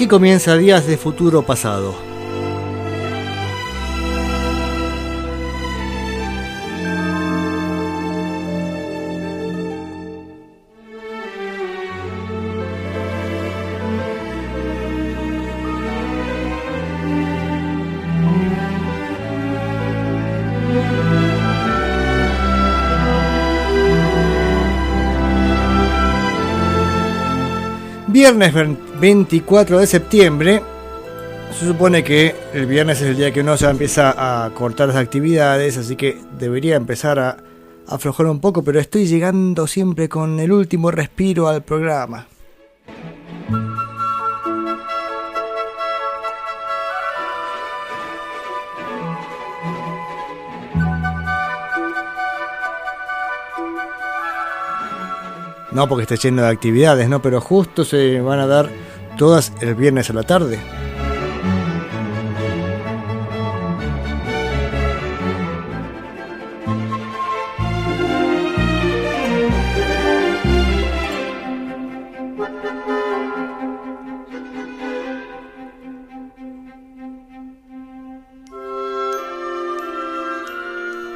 Aquí comienza Días de Futuro Pasado. Viernes 24 de septiembre. Se supone que el viernes es el día que uno se empieza a cortar las actividades, así que debería empezar a aflojar un poco, pero estoy llegando siempre con el último respiro al programa. No porque esté lleno de actividades, ¿no? Pero justo se van a dar todas el viernes a la tarde.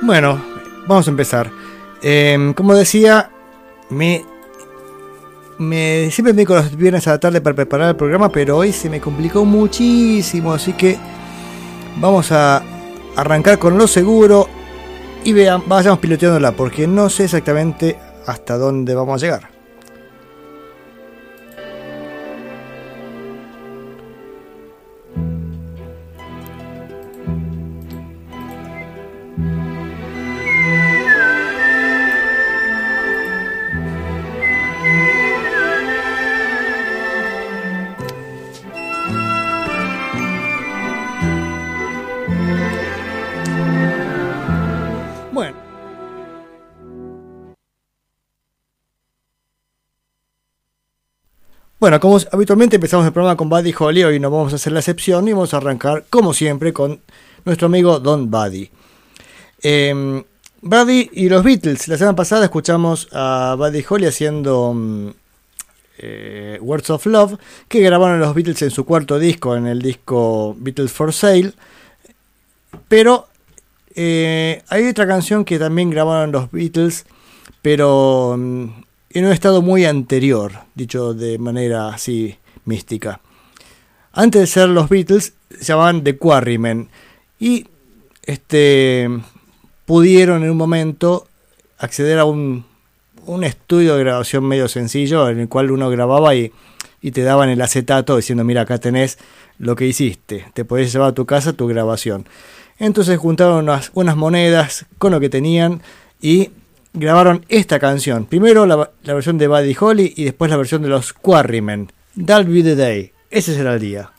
Bueno, vamos a empezar. Em, como decía, me me, siempre me con los viernes a la tarde para preparar el programa, pero hoy se me complicó muchísimo, así que vamos a arrancar con lo seguro y vean, vayamos piloteándola, porque no sé exactamente hasta dónde vamos a llegar. Bueno, como habitualmente empezamos el programa con Buddy Holly, hoy no vamos a hacer la excepción y vamos a arrancar, como siempre, con nuestro amigo Don Buddy. Em, Buddy y los Beatles. La semana pasada escuchamos a Buddy Holly haciendo mm, eh, Words of Love, que grabaron los Beatles en su cuarto disco, en el disco Beatles for Sale. Pero eh, hay otra canción que también grabaron los Beatles, pero mm, en un estado muy anterior, dicho de manera así mística. Antes de ser los Beatles, se llamaban The Quarrymen y este, pudieron en un momento acceder a un, un, estudio de grabación medio sencillo en el cual uno grababa y, y te daban el acetato diciendo, mira, acá tenés lo que hiciste, te podés llevar a tu casa tu grabación. Entonces juntaron unas, unas monedas con lo que tenían y grabaron esta canción. Primero la, versión de Buddy Holly y después la versión de los Quarrymen. That'll be the day. Ese será el día.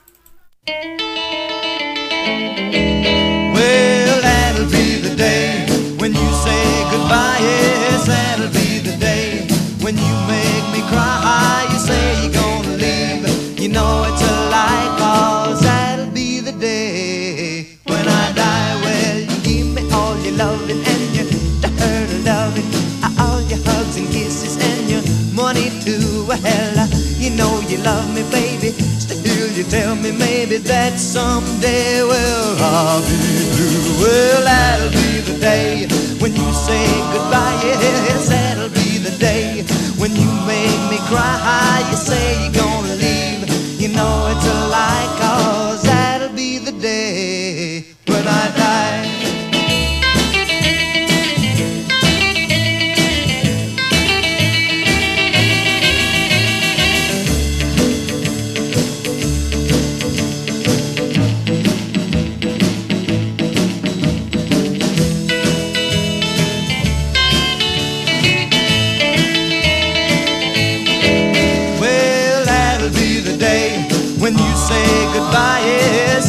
22. Well, you know you love me, baby. Still, you tell me maybe that someday, well, I'll be blue. Well, that'll be the day when you say goodbye. Yes, that'll be the day when you make me cry. You say you're gonna leave. You know it's a lie, cause that'll be the day when I die.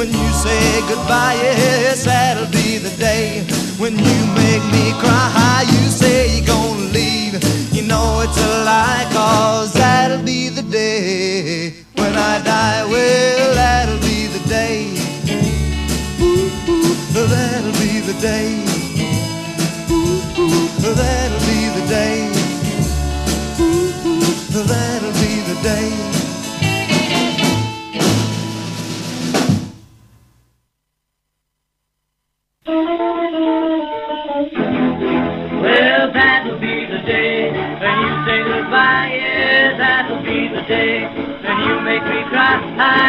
when you say goodbye. Yes, that'll be the day when you make me cry. You say you're gonna leave, you know it's a lie, cause that'll be the day when I die. Well, that'll be the day. Ooh, ooh, that'll be the day. Ooh, ooh, that'll be the day. Ooh, ooh, that'll be the day. Well, day and you make me cry.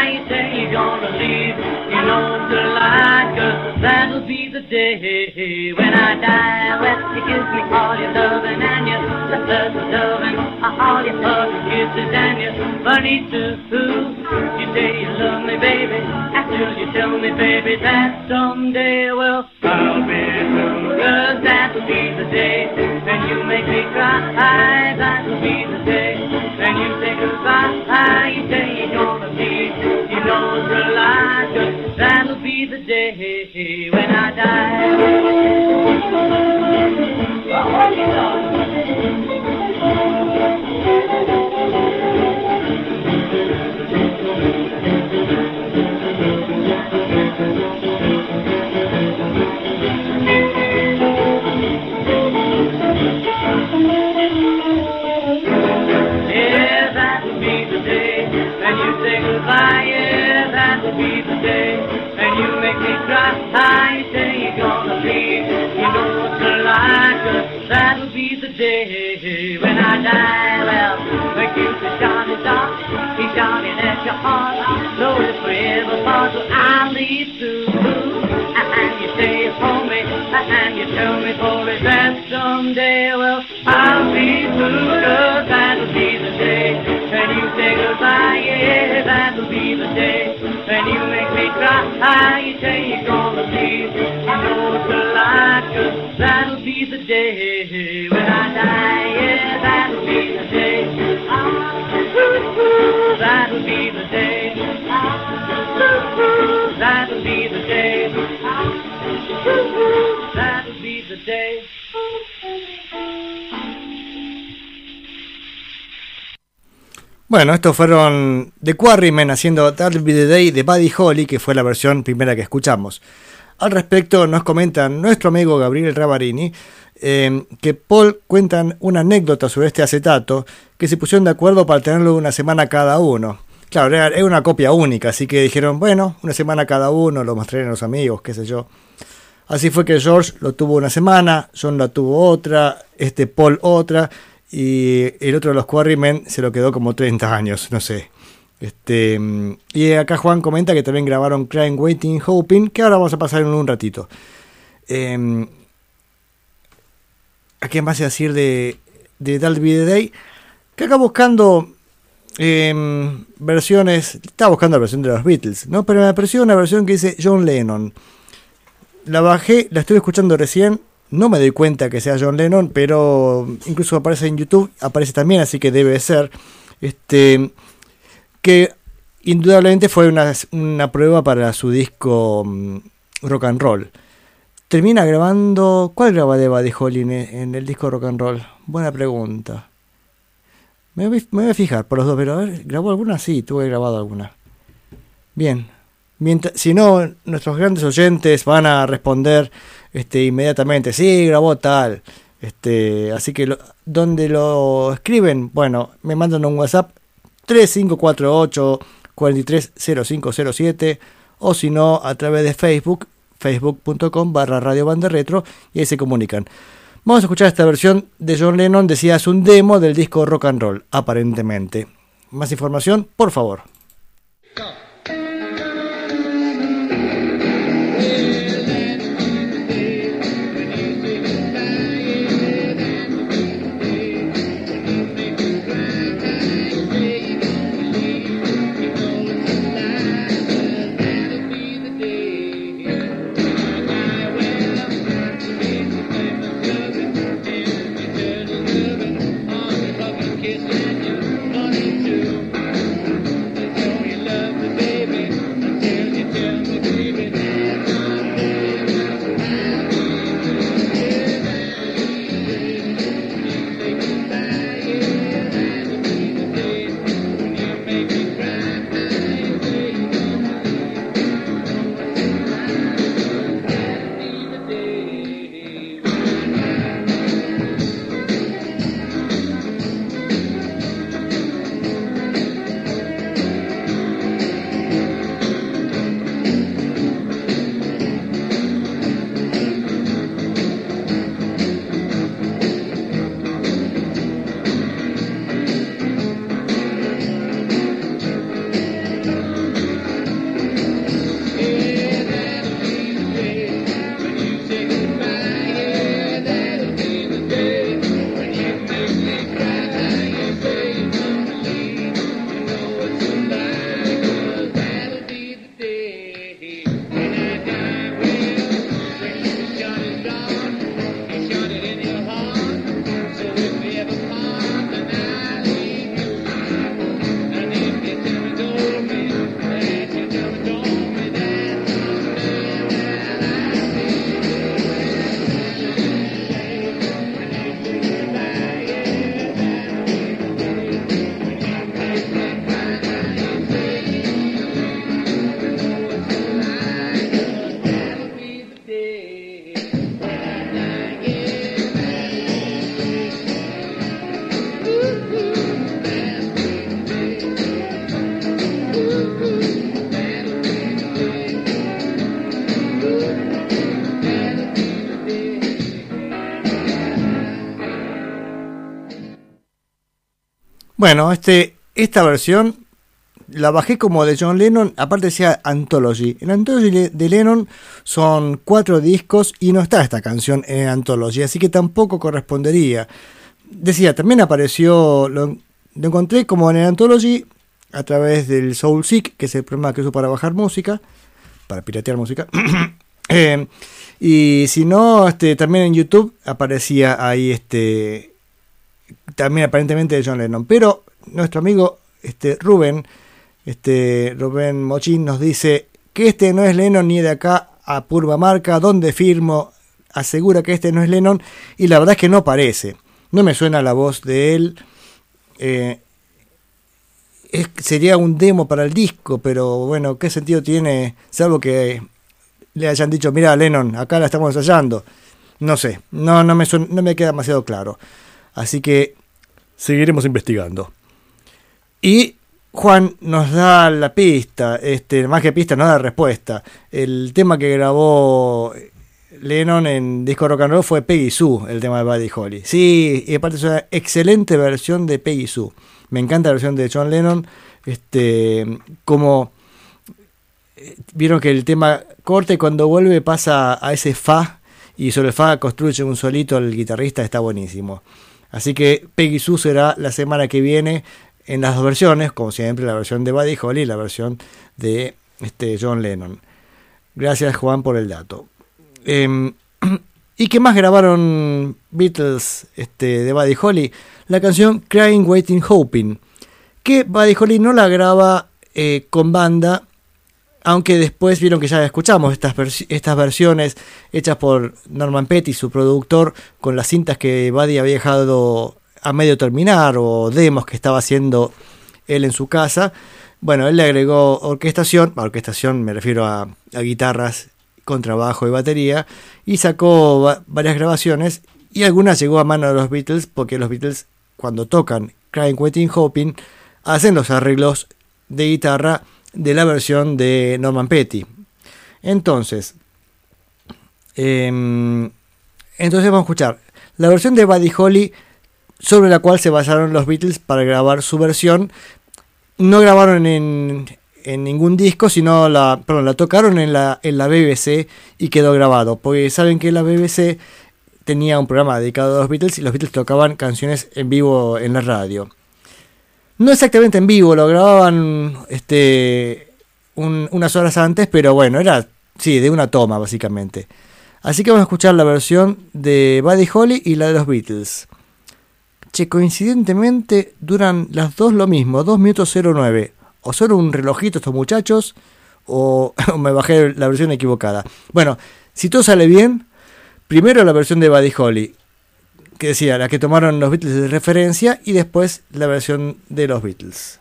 You say you're gonna leave, you know the lie, cause that'll be the day when I die. Well, you give me all your loving and your love, loving, uh, all your hugs, kisses and your money too. You say you love me, baby, after you tell me, baby, that someday, well, I'll be through. Cause that'll be cry. That'll be the day when you say goodbye. You say you're gonna. You cause that'll be the day when I die. goodbye, Me I say you're gonna leave. You know what's a lie, cause that'll be the day when I die. Well, the is shining dark, he's shining at your heart. Though it's forever so I'll leave too. And you stay for me, and you tell me for it that someday, well, I'll be through, cause that'll be the day. When you say goodbye, yeah, that'll be the day. When you make me cry, Bueno, estos fueron The Quarrymen haciendo That'll Be the Day de Buddy Holly, que fue la versión primera que escuchamos. Al respecto, nos comentan nuestro amigo Gabriel Ravarini em, que Paul cuentan una anécdota sobre este acetato que se pusieron de acuerdo para tenerlo una semana cada uno. Claro, era, una copia única, así que dijeron, bueno, una semana cada uno, lo mostré a los amigos, qué sé yo. Así fue que George lo tuvo una semana, John lo tuvo otra, este Paul otra, y el otro de los Quarrymen se lo quedó como 30 años, no sé. Este, y acá Juan comenta que también grabaron Crying, Waiting, Hoping, que ahora vamos a pasar en un ratito. Eh, ¿A qué más decir de, de Dalby the Day? Que acá buscando em, versiones, estaba buscando la versión de los Beatles, ¿no? Pero me apareció una versión que dice John Lennon. La bajé, la estuve escuchando recién no me doy cuenta que sea John Lennon, pero incluso aparece en YouTube, aparece también, así que debe ser. Este, que indudablemente fue una, prueba para su disco mm, Rock and Roll. Termina grabando. ¿Cuál graba de Holly en el disco Rock and Roll? Buena pregunta. Me voy, a fijar por los dos, pero a ver, ¿grabó alguna? Sí, tuve grabado alguna. Bien. Mientras, si no, nuestros grandes oyentes van a responder este, inmediatamente, sí, grabó tal. Este, así que, lo, ¿dónde lo escriben? Bueno, me mandan un WhatsApp 3548 430507 o si no, a través de Facebook, facebook.com barra Radio Banda Retro y ahí se comunican. Vamos a escuchar esta versión de John Lennon, decía, es un demo del disco Rock and Roll, aparentemente. Más información, por favor. Bueno, este, esta versión la bajé como de John Lennon, aparte decía Anthology. En Anthology de Lennon son cuatro discos y no está esta canción en Anthology, así que tampoco correspondería. Decía, también apareció, lo, encontré como en el Anthology a través del Soul Seek, que es el programa que uso para bajar música, para piratear música. Eh, y si no, este, también en YouTube aparecía ahí este también aparentemente de John Lennon. Pero nuestro amigo este, Rubén, este, Rubén Mochín nos dice que este no es Lennon ni de acá a Purva Marca, donde firmo, asegura que este no es Lennon y la verdad es que no parece. No me suena la voz de él. Eh, sería un demo para el disco, pero bueno, ¿qué sentido tiene? Salvo que le hayan dicho, mira Lennon, acá la estamos ensayando. No sé, no, no, me, no me queda demasiado claro. Así que seguiremos investigando. Y Juan nos da la pista, este, más que pista, nos da respuesta. El tema que grabó Lennon en disco rock and roll fue Peggy Sue, el tema de Buddy Holly. Sí, y aparte es una excelente versión de Peggy Sue. Me encanta la versión de John Lennon. Este, como eh, vieron que el tema corta y cuando vuelve pasa a ese fa y sobre el fa construye un solito el guitarrista, está buenísimo. Así que Peggy Sue será la semana que viene en las dos versiones, como siempre, la versión de Buddy Holly y la versión de este, John Lennon. Gracias Juan por el dato. Em, ¿Y qué más grabaron Beatles este, de Buddy Holly? La canción Crying, Waiting, Hoping. Que Buddy Holly no la graba eh, con banda, aunque después vieron que ya escuchamos estas, estas versiones hechas por Norman Petty, su productor, con las cintas que Buddy había dejado a medio terminar o demos que estaba haciendo él en su casa. Bueno, él le agregó orquestación, orquestación me refiero a, a guitarras, contrabajo y batería, y sacó va- varias grabaciones y algunas llegó a mano de los Beatles porque los Beatles cuando tocan Crying, Waiting, Hoping hacen los arreglos de guitarra de la versión de Norman Petty. Entonces, em, entonces vamos a escuchar la versión de Buddy Holly sobre la cual se basaron los Beatles para grabar su versión. No grabaron en, en ningún disco, sino la, perdón, la tocaron en la, en la BBC y quedó grabado. Porque saben que la BBC tenía un programa dedicado a los Beatles y los Beatles tocaban canciones en vivo en la radio. No exactamente en vivo, lo grababan este, un- unas horas antes, pero bueno, era, sí, de una toma básicamente. Así que vamos a escuchar la versión de Buddy Holly y la de los Beatles. Che, coincidentemente duran las dos lo mismo, 2 minutos 09. O son un relojito estos muchachos, o, o me bajé la versión equivocada. Bueno, si todo sale bien, primero la versión de Buddy Holly, que decía, la que tomaron los Beatles de referencia, y después la versión de los Beatles.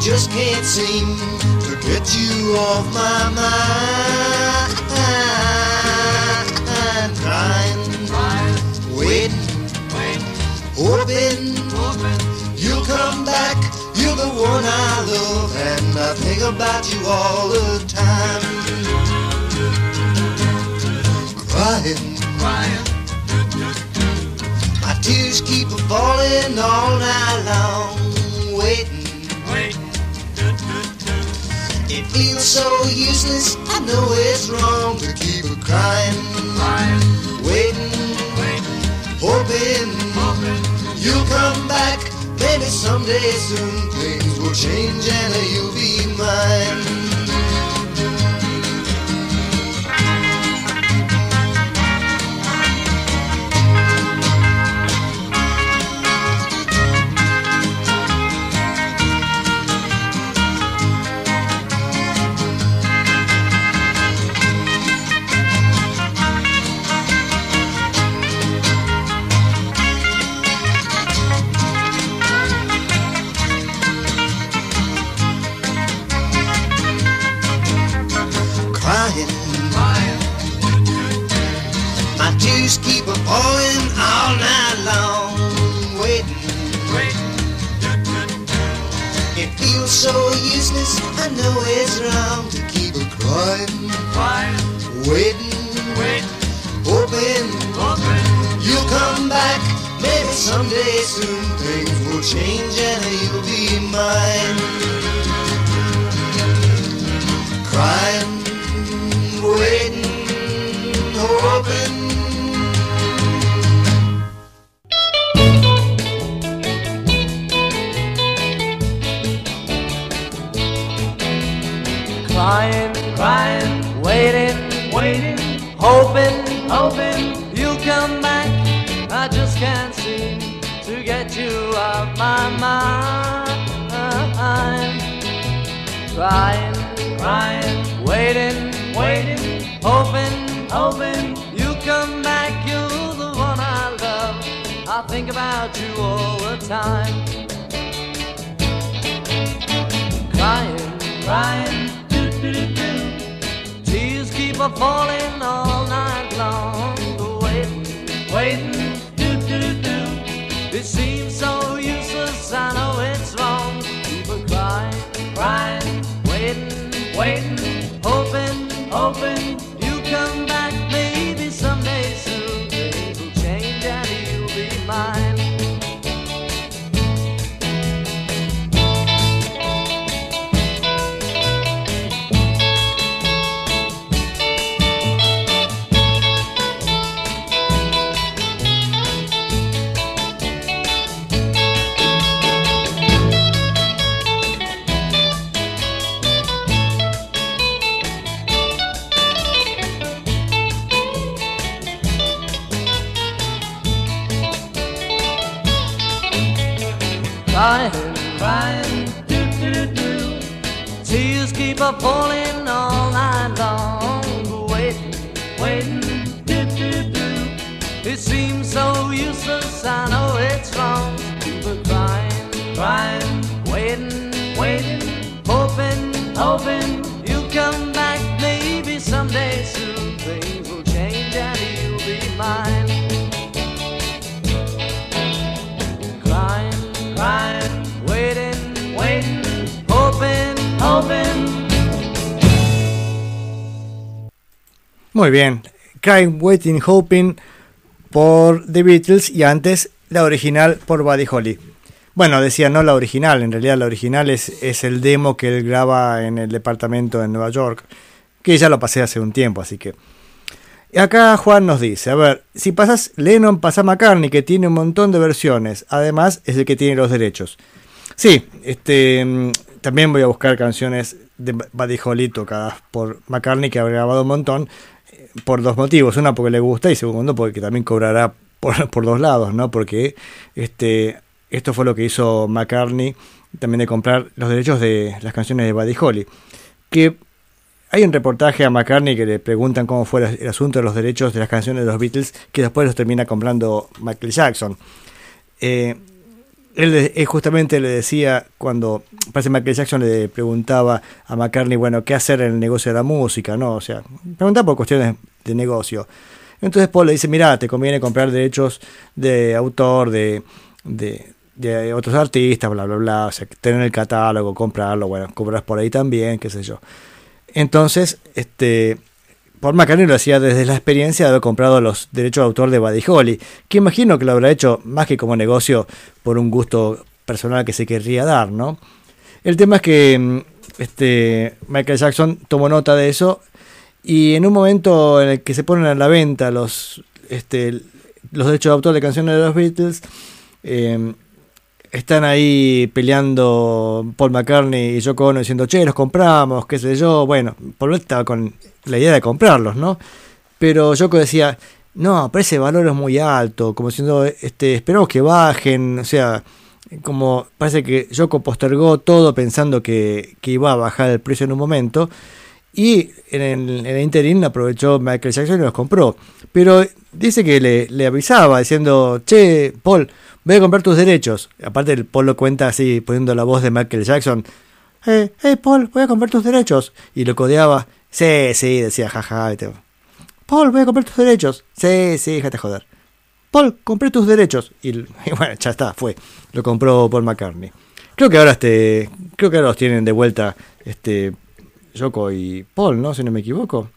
just can't to get you off my mind. Hoping, you'll come back. You're the one I love, and I think about you all the time. Crying. crying. My tears keep falling all night long, waiting. It feels so useless, I know it's wrong to keep crying, waiting, hoping you'll come back. Maybe someday soon things will change and you'll be mine. all night long waiting. It feels so useless, I know it's wrong to keep a crying. Waiting. waiting, hoping, hoping you'll come back. Maybe someday soon things will change and you'll be mine. Crying, waiting, hoping. Crying, crying, waiting, waiting, hoping, hoping you'll come back. I just can't seem to get you off my mind. Crying, crying, waiting, waiting, hoping, hoping you'll come back. You're the one I love. I think about you all the time. Crying, crying. A falling all night long. Waiting, waiting, are falling Muy bien. Crying, Waiting, Hoping por The Beatles y antes la original por Buddy Holly. Bueno, decía no la original, en realidad la original es, es el demo que él graba en el departamento en Nueva York, que ya lo pasé hace un tiempo, así que... Y acá Juan nos dice, a ver, si pasas Lennon, pasa McCartney, que tiene un montón de versiones, además es el que tiene los derechos. Sí, este, mm, también voy a buscar canciones de Buddy Holly tocadas por McCartney, que ha grabado un montón, por dos motivos. Una, porque le gusta, y segundo, porque también cobrará por, por dos lados, ¿no? Porque este, esto fue lo que hizo McCartney, también de comprar los derechos de las canciones de Buddy Holly. Que hay un reportaje a McCartney que le preguntan cómo fue el asunto de los derechos de las canciones de los Beatles, que después los termina comprando Michael Jackson. Eh, él, justamente le decía, cuando parece Michael Jackson le preguntaba a McCartney, bueno, qué hacer en el negocio de la música, ¿no? O sea, preguntaba por cuestiones de negocio. Entonces Paul le dice, mira, te conviene comprar derechos de autor, de, de, de otros artistas, bla, bla, bla, o sea, tener el catálogo, comprarlo, bueno, compras por ahí también, qué sé yo. Entonces, este, Paul McCartney lo hacía desde la experiencia de haber comprado los derechos de autor de Buddy Holly, que imagino que lo habrá hecho más que como negocio por un gusto personal que se querría dar, ¿no? El tema es que mm, este, Michael Jackson tomó nota de eso y en un momento en el que se ponen a la venta los, este, los derechos de autor de canciones de los Beatles, eh, están ahí peleando Paul McCartney y Yoko Ono diciendo, che, los compramos, qué sé yo. Bueno, Paul estaba con la idea de comprarlos, ¿no? Pero Yoko decía, no, pero ese valor es muy alto, como diciendo, este, esperamos que bajen, o sea, como parece que Yoko postergó todo pensando que, que iba a bajar el precio en un momento. Y en el, en interín aprovechó Michael Jackson y los compró. Pero dice que le, le avisaba diciendo, che, Paul, voy a comprar tus derechos. Aparte el Paul lo cuenta así, poniendo la voz de Michael Jackson. Hey, hey Paul, voy a comprar tus derechos. Y lo codeaba. Sí, sí, decía, jaja. viste. Paul, voy a comprar tus derechos. Sí, sí, déjate joder. Paul, compré tus derechos. Y, bueno, ya está, fue. Lo compró Paul McCartney. Creo que ahora este. Creo que ahora los tienen de vuelta este. Yoko y Paul, ¿no? Si no me equivoco.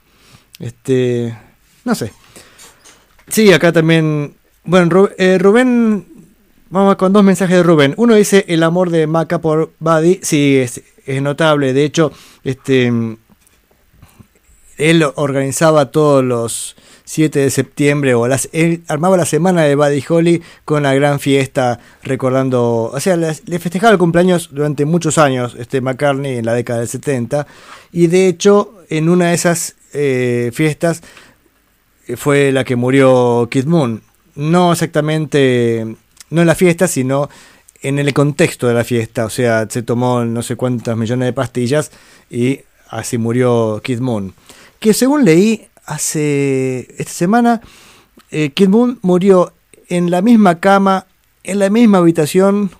Este, no sé. Sí, acá también. Bueno, eh, Rubén. Vamos con dos mensajes de Rubén. Uno dice el amor de Maca por Buddy. Sí, es, notable. De hecho, este. Él organizaba todos los 7 de septiembre o las, armaba la semana de Buddy Holly con la gran fiesta recordando, o sea, le, le festejaba el cumpleaños durante muchos años este McCartney en la década del 70 y de hecho en una de esas eh, fiestas eh, fue la que murió Kid Moon. No exactamente, no en la fiesta, sino en el contexto de la fiesta. O sea, se tomó no sé cuántos millones de pastillas y así murió Kid Moon. Que según leí hace esta semana, eh, Kid Moon murió en la misma cama, en la misma habitación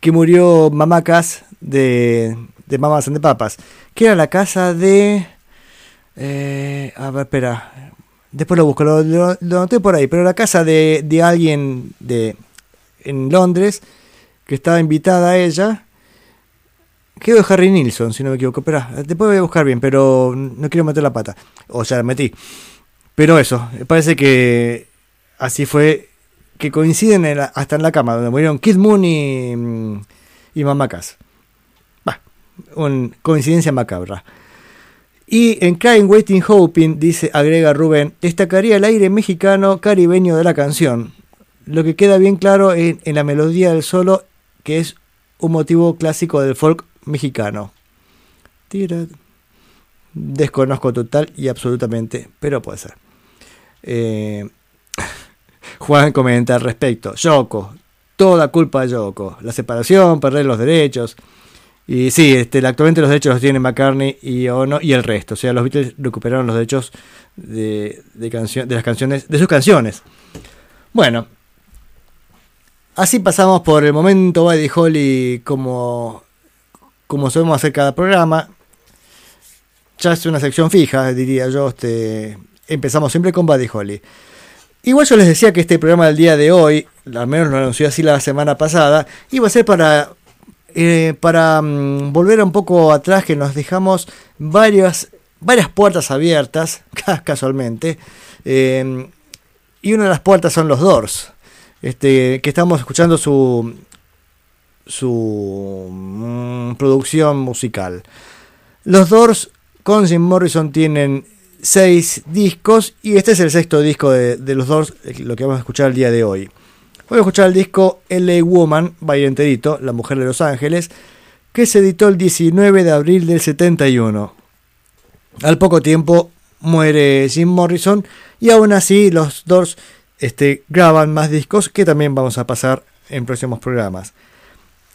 que murió Mamá Cass de, de Mamas and the Papas, que era la casa de... eh, a ver, espera. Después lo busco, lo noté por ahí, pero la casa de, de alguien de, en Londres que estaba invitada a ella. Creo de Harry Nilsson, si no me equivoco. Espera, después voy a buscar bien, pero no quiero meter la pata. O sea, la metí. Pero eso, parece que así fue. Que coinciden en la- hasta en la cama, donde murieron Kid Moon y, y Mamá Cass. Bah, una coincidencia macabra. Y en Crying, Waiting, Hoping, dice, agrega Rubén, destacaría el aire mexicano caribeño de la canción. Lo que queda bien claro en, la melodía del solo, que es un motivo clásico del folk mexicano. Tira. Desconozco total y absolutamente, pero puede ser. Eh, Juan comenta al respecto. Yoko, toda culpa de Yoko. La separación, perder los derechos. Y sí, este, actualmente los derechos los tiene McCartney y Ono y el resto. O sea, los Beatles recuperaron los derechos de, de, de las canciones, de sus canciones. Bueno, así pasamos por el momento Buddy Holly como, como solemos hacer cada programa. Ya es una sección fija, diría yo. Este, empezamos siempre con Buddy Holly. Igual yo les decía que este programa del día de hoy, al menos lo anunció así la semana pasada, iba a ser para eh, para mm, volver un poco atrás, que nos dejamos varias, varias puertas abiertas, ca- casualmente. eh, y una de las puertas son los Doors, este, que estamos escuchando su, su mm, producción musical. Los Doors con Jim Morrison tienen seis discos y este es el sexto disco de, los Doors, lo que vamos a escuchar el día de hoy. Voy a escuchar el disco LA Woman, by enterito, La Mujer de Los Ángeles, que se editó el 19 de abril del 71. Al poco tiempo muere Jim Morrison y aún así los Doors este, graban más discos que también vamos a pasar en próximos programas.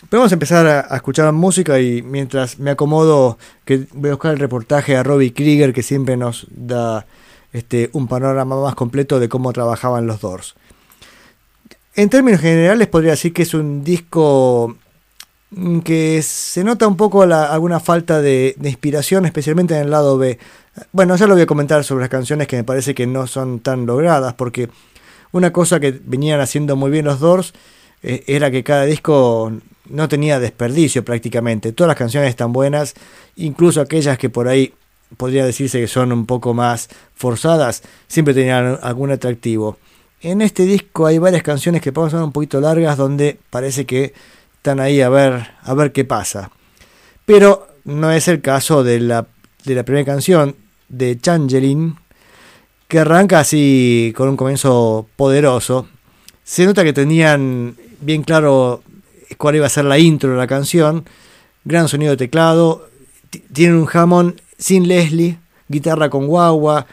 Pero vamos a empezar a, escuchar música y mientras me acomodo que voy a buscar el reportaje a Robbie Krieger que siempre nos da este, un panorama más completo de cómo trabajaban los Doors. En términos generales podría decir que es un disco mm, que se nota un poco alguna falta de inspiración, especialmente en el lado B. Bueno, ya lo voy a comentar sobre las canciones que me parece que no son tan logradas, porque una cosa que venían haciendo muy bien los Doors eh, era que cada disco no tenía desperdicio prácticamente. Todas las canciones están buenas, incluso aquellas que por ahí podría decirse que son un poco más forzadas, siempre tenían algún atractivo. En este disco hay varias canciones que pueden sonar un poquito largas donde parece que están ahí a ver, a ver qué pasa. Pero no es el caso de la, de la primera canción de Changeling, que arranca así con un comienzo poderoso. Se nota que tenían bien claro cuál iba a ser la intro de la canción. Gran sonido de teclado. Tienen un Hammond sin Leslie, guitarra con guagua,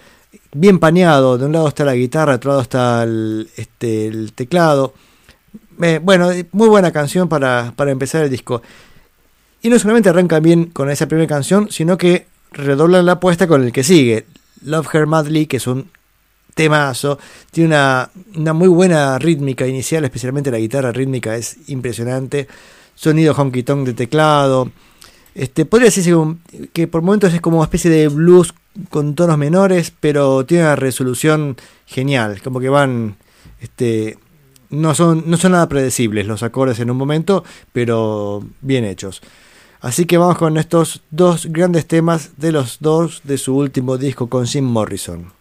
bien paneado. De un lado está la guitarra, de otro lado está el, este, el teclado. Eh, bueno, muy buena canción para, para empezar el disco. Y no solamente arrancan bien con esa primera canción, sino que redoblan la apuesta con el que sigue. Love Her Madly, que es un temazo. Tiene una, una muy buena rítmica inicial, especialmente la guitarra rítmica es impresionante. Sonido honky tonk de teclado. Este, podría decirse que por momentos es como una especie de blues con tonos menores, pero tiene una resolución genial. Como que van. Este, no son, no son nada predecibles los acordes en un momento, pero bien hechos. Así que vamos con estos dos grandes temas de los dos de su último disco con Jim Morrison.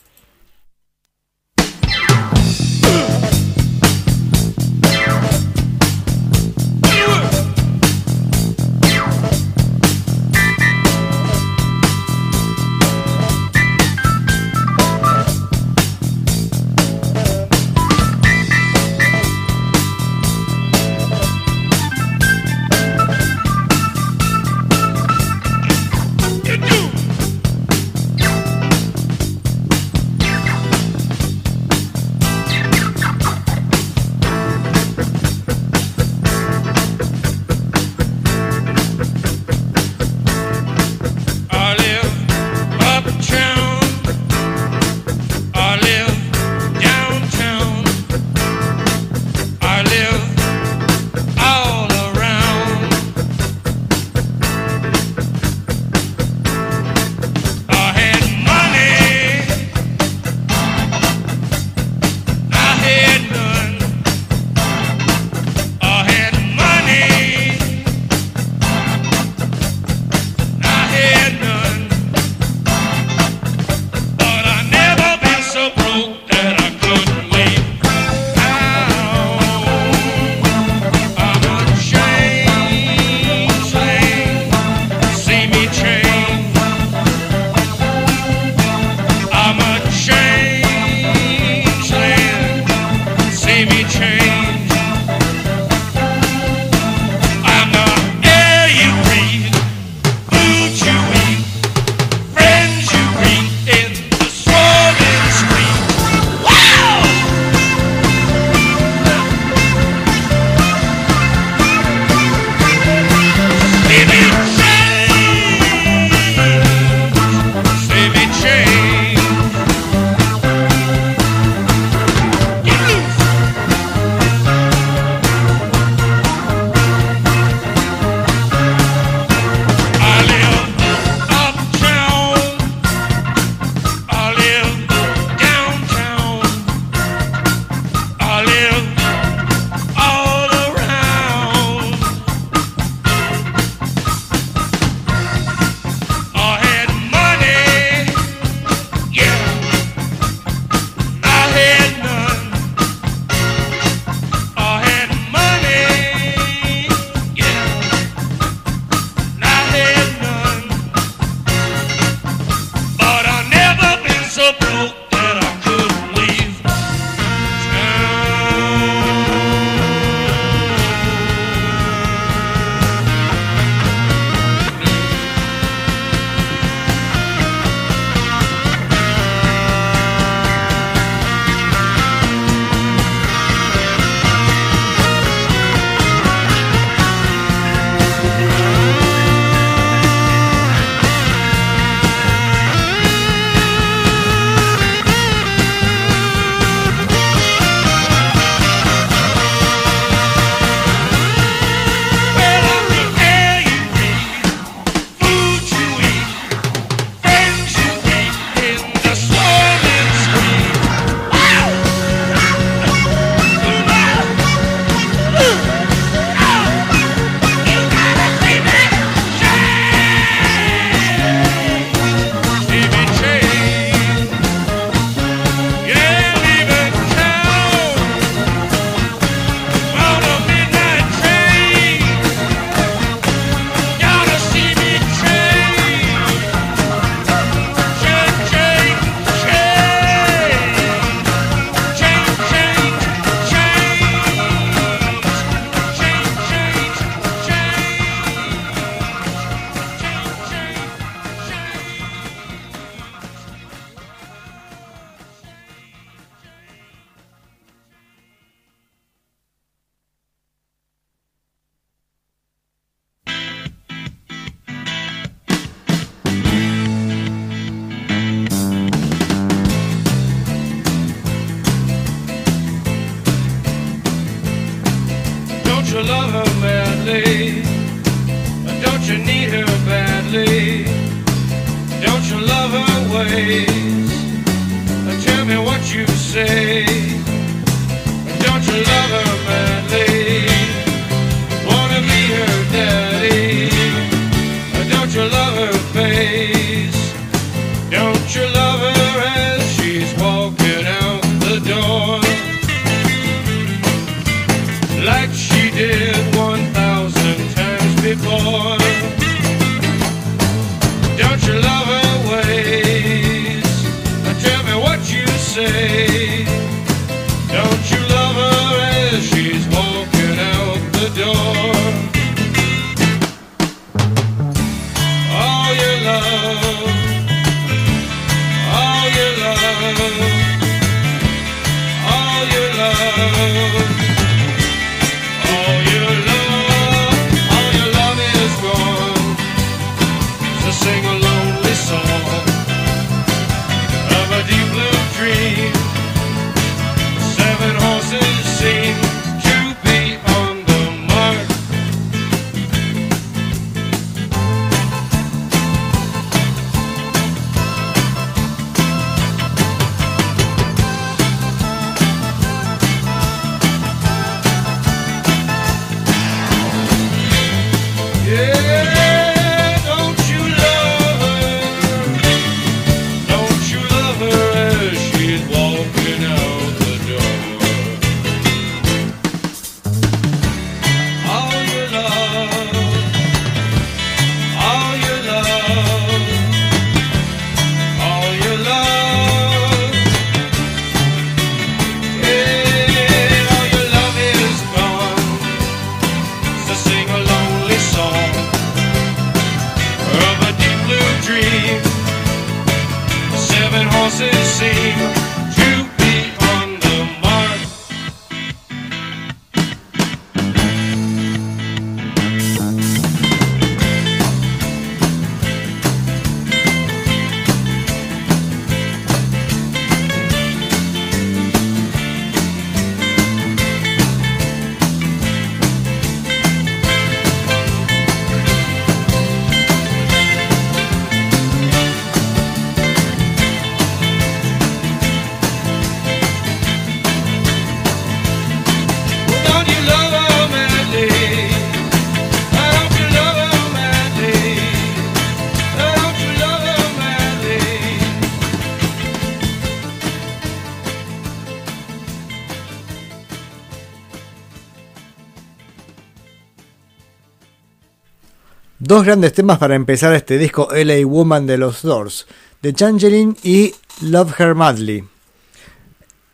Dos grandes temas para empezar este disco LA Woman de los Doors, The Changeling y Love Her Madly.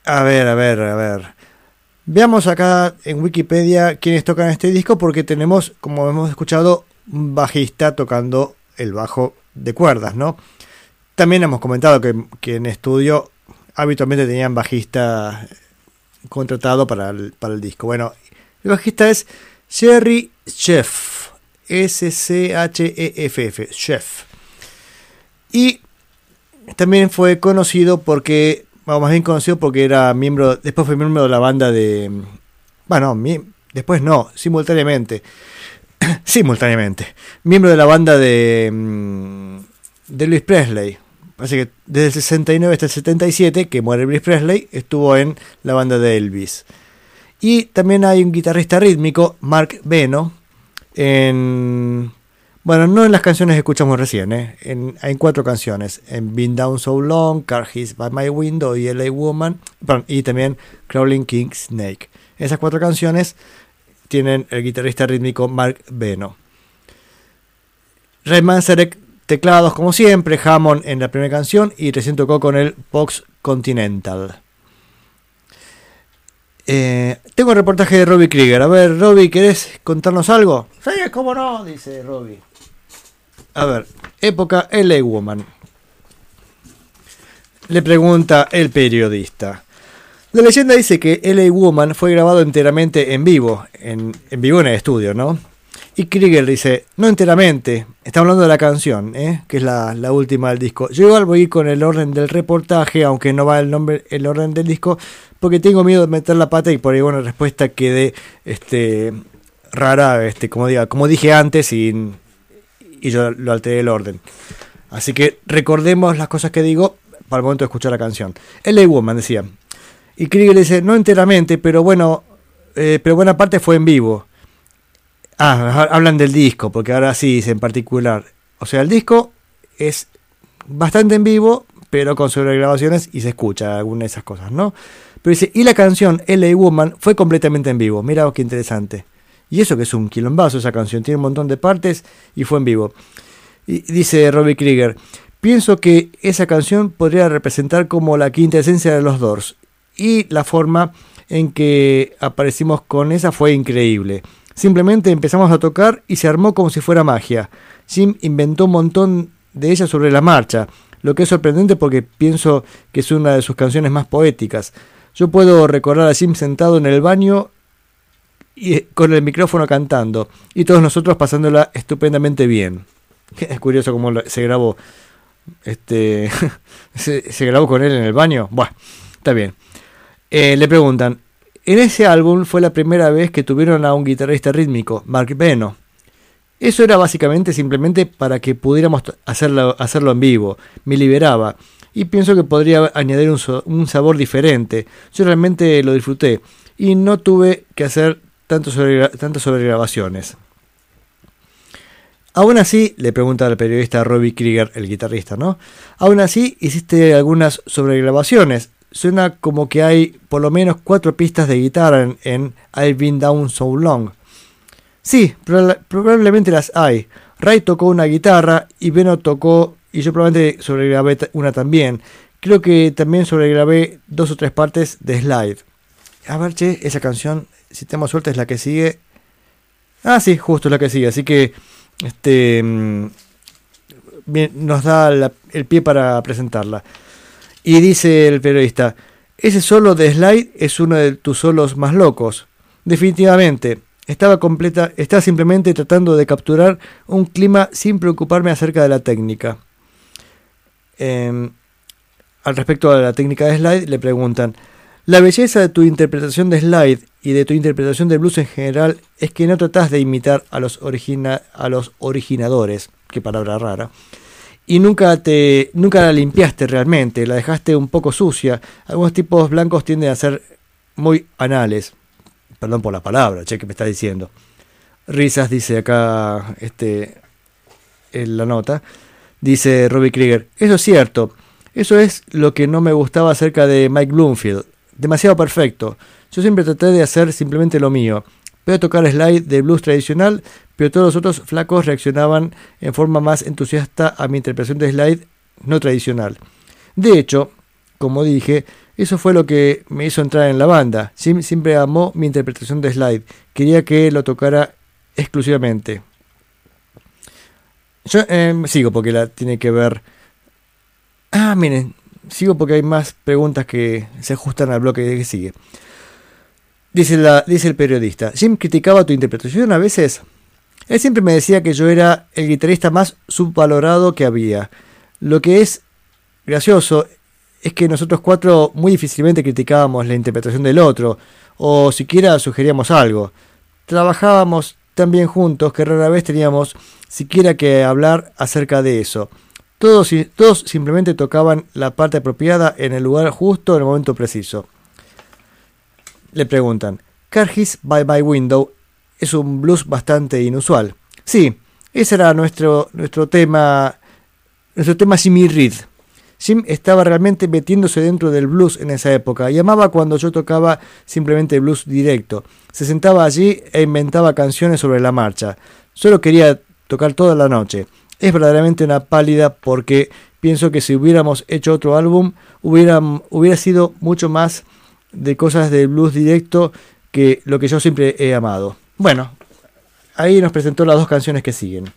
A ver, a ver, a ver. Veamos acá en Wikipedia quiénes tocan este disco porque tenemos, como hemos escuchado, un bajista tocando el bajo de cuerdas, ¿no? También hemos comentado que, en estudio habitualmente tenían bajista contratado para el, para el disco. Bueno, el bajista es Jerry Sheff. S-C-H-E-F-F. Sheff. Y también fue conocido porque, bueno, más bien conocido porque era miembro, después fue miembro de la banda de, bueno, después no, simultáneamente, simultáneamente, miembro de la banda de, mm, de Elvis Presley. Así que desde el 69 hasta el 77, que muere Elvis Presley, estuvo en la banda de Elvis. Y también hay un guitarrista rítmico, Mark Beno, en... Bueno, no en las canciones que escuchamos recién, ¿eh? en, cuatro canciones. En Been Down So Long, Car His By My Window y LA Woman. y también Crawling King Snake. Esas cuatro canciones tienen el guitarrista rítmico Mark Beno. Ray Manzarek, teclados como siempre, Hammond en la primera canción y recién tocó con el Vox Continental. Eh, tengo el reportaje de Robbie Krieger. A ver, Robbie, ¿querés contarnos algo? Sí, cómo no, dice Robbie. A ver, época LA Woman. Le pregunta el periodista. La leyenda dice que LA Woman fue grabado enteramente en vivo, en, en vivo en el estudio, ¿no? Y Krieger dice, no enteramente, está hablando de la canción, ¿eh? que es la, última del disco. Yo igual voy con el orden del reportaje, aunque no va el nombre, el orden del disco, porque tengo miedo de meter la pata y por ahí una respuesta quede este, rara, este, como, diga, como dije antes, y, y yo lo alteré el orden. Así que recordemos las cosas que digo para el momento de escuchar la canción. LA Woman decía. Y Krieger dice, no enteramente, pero bueno, eh, pero buena parte fue en vivo. Ah, ha- hablan del disco, porque ahora sí dice en particular. O sea, el disco es bastante en vivo, pero con sobregrabaciones y se escucha alguna de esas cosas, ¿no? Pero dice, y la canción LA Woman fue completamente en vivo. Mira qué interesante. Y eso que es un quilombazo esa canción, tiene un montón de partes y fue en vivo. Y dice Robbie Krieger, pienso que esa canción podría representar como la quinta esencia de los Doors. Y la forma en que aparecimos con esa fue increíble. Simplemente empezamos a tocar y se armó como si fuera magia. Jim inventó un montón de ella sobre la marcha, lo que es sorprendente porque pienso que es una de sus canciones más poéticas. Yo puedo recordar a Jim sentado en el baño y con el micrófono cantando y todos nosotros pasándola estupendamente bien. Es curioso cómo se grabó. Este se, se grabó con él en el baño. Buah, está bien. Eh, le preguntan, en ese álbum fue la primera vez que tuvieron a un guitarrista rítmico, Mark Beno. Eso era básicamente simplemente para que pudiéramos hacerlo, en vivo. Me liberaba. Y pienso que podría añadir un, sabor diferente. Yo realmente lo disfruté. Y no tuve que hacer tantas sobregrabaciones. Aún así, le pregunta al periodista Robbie Krieger, el guitarrista, ¿no? Aún así, hiciste algunas sobregrabaciones. Suena como que hay por lo menos cuatro pistas de guitarra en, I've Been Down So Long. Sí, proba- probablemente las hay. Ray tocó una guitarra y Beno tocó, y yo probablemente sobregrabé una también. Creo que también sobregrabé dos o tres partes de Slide. A ver, che, esa canción, si tenemos suerte, es la que sigue. Ah, sí, justo es la que sigue. Así que este mm, bien, nos da el pie para presentarla. Y dice el periodista, ese solo de Slide es uno de tus solos más locos. Definitivamente, estaba completa, estaba simplemente tratando de capturar un clima sin preocuparme acerca de la técnica. Em, al respecto a la técnica de Slide, le preguntan, la belleza de tu interpretación de Slide y de tu interpretación de blues en general es que no tratás de imitar a los, origina- a los originadores, qué palabra rara, y nunca te nunca la limpiaste realmente, la dejaste un poco sucia. Algunos tipos blancos tienden a ser muy anales. Perdón por la palabra, che, que me está diciendo. Risas dice acá este en la nota. Dice Robbie Krieger, eso es cierto. Eso es lo que no me gustaba acerca de Mike Bloomfield. Demasiado perfecto. Yo siempre traté de hacer simplemente lo mío. Voy a tocar slide de blues tradicional, pero todos los otros flacos reaccionaban en forma más entusiasta a mi interpretación de slide no tradicional. De hecho, como dije, eso fue lo que me hizo entrar en la banda. Jim siempre amó mi interpretación de slide. Quería que lo tocara exclusivamente. Yo em, sigo porque la tiene que ver. Ah, miren, sigo porque hay más preguntas que se ajustan al bloque que sigue. Dice, la, dice el periodista, Jim criticaba tu interpretación a veces. Él siempre me decía que yo era el guitarrista más subvalorado que había. Lo que es gracioso es que nosotros cuatro muy difícilmente criticábamos la interpretación del otro, o siquiera sugeríamos algo. Trabajábamos tan bien juntos que rara vez teníamos siquiera que hablar acerca de eso. Todos, todos simplemente tocaban la parte apropiada en el lugar justo en el momento preciso. Le preguntan, Cargis by My Window es un blues bastante inusual. Sí, ese era nuestro, nuestro tema, nuestro tema Jimmy Reed. Jim estaba realmente metiéndose dentro del blues en esa época y amaba cuando yo tocaba simplemente blues directo. Se sentaba allí e inventaba canciones sobre la marcha. Solo quería tocar toda la noche. Es verdaderamente una pálida porque pienso que si hubiéramos hecho otro álbum hubiera, hubiera sido mucho más de cosas de blues directo que lo que yo siempre he amado. Bueno, ahí nos presentó las dos canciones que siguen.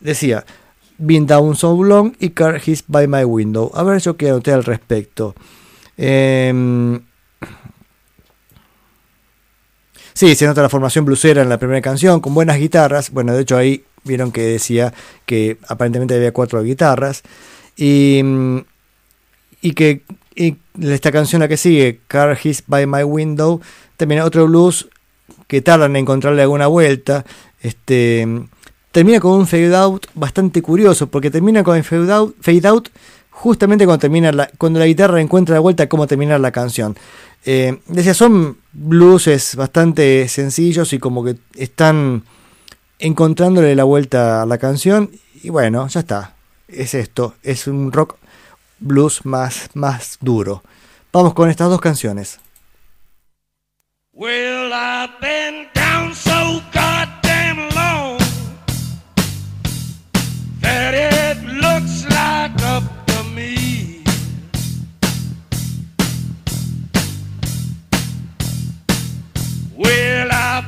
Decía, Been Down So Long y Car His By My Window. A ver, yo qué anoté al respecto. Eh, sí, se nota la formación blusera en la primera canción, con buenas guitarras. Bueno, de hecho ahí vieron que decía que aparentemente había cuatro guitarras. Y, y que y esta canción la que sigue, Car His By My Window, también otro blues que tardan en encontrarle alguna vuelta. Este, termina con un fade out bastante curioso, porque termina con el fade out, fade out justamente cuando, termina la, cuando la guitarra encuentra la vuelta cómo terminar la canción. Eh, decía, son blueses bastante sencillos y como que están encontrándole la vuelta a la canción. Y bueno, ya está. Es esto, es un rock blues más, más duro. Vamos con estas dos canciones. Well, I've been down so goddamn long that it looks like up to me. Well, I've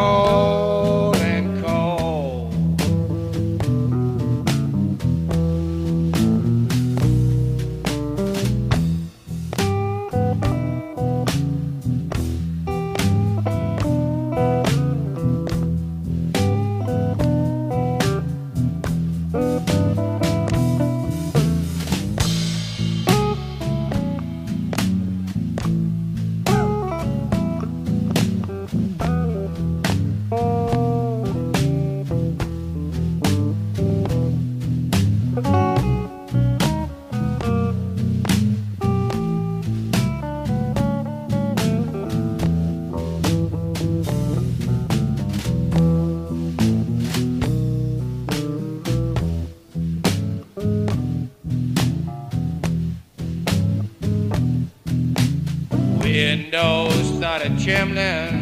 Oh. a chimney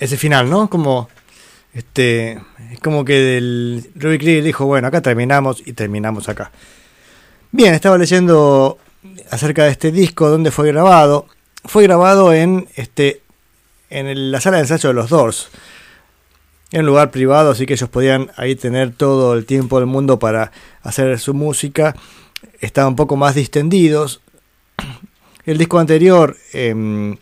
Ese, final, ¿no? Como. Este. Es como que el Ruby Krieger dijo, bueno, acá terminamos y terminamos acá. Bien, estaba leyendo acerca de este disco, dónde fue grabado. Fue grabado en este. en la sala de ensayo de los Doors. En un lugar privado, así que ellos podían ahí tener todo el tiempo del mundo para hacer su música. Estaban un poco más distendidos. El disco anterior, em,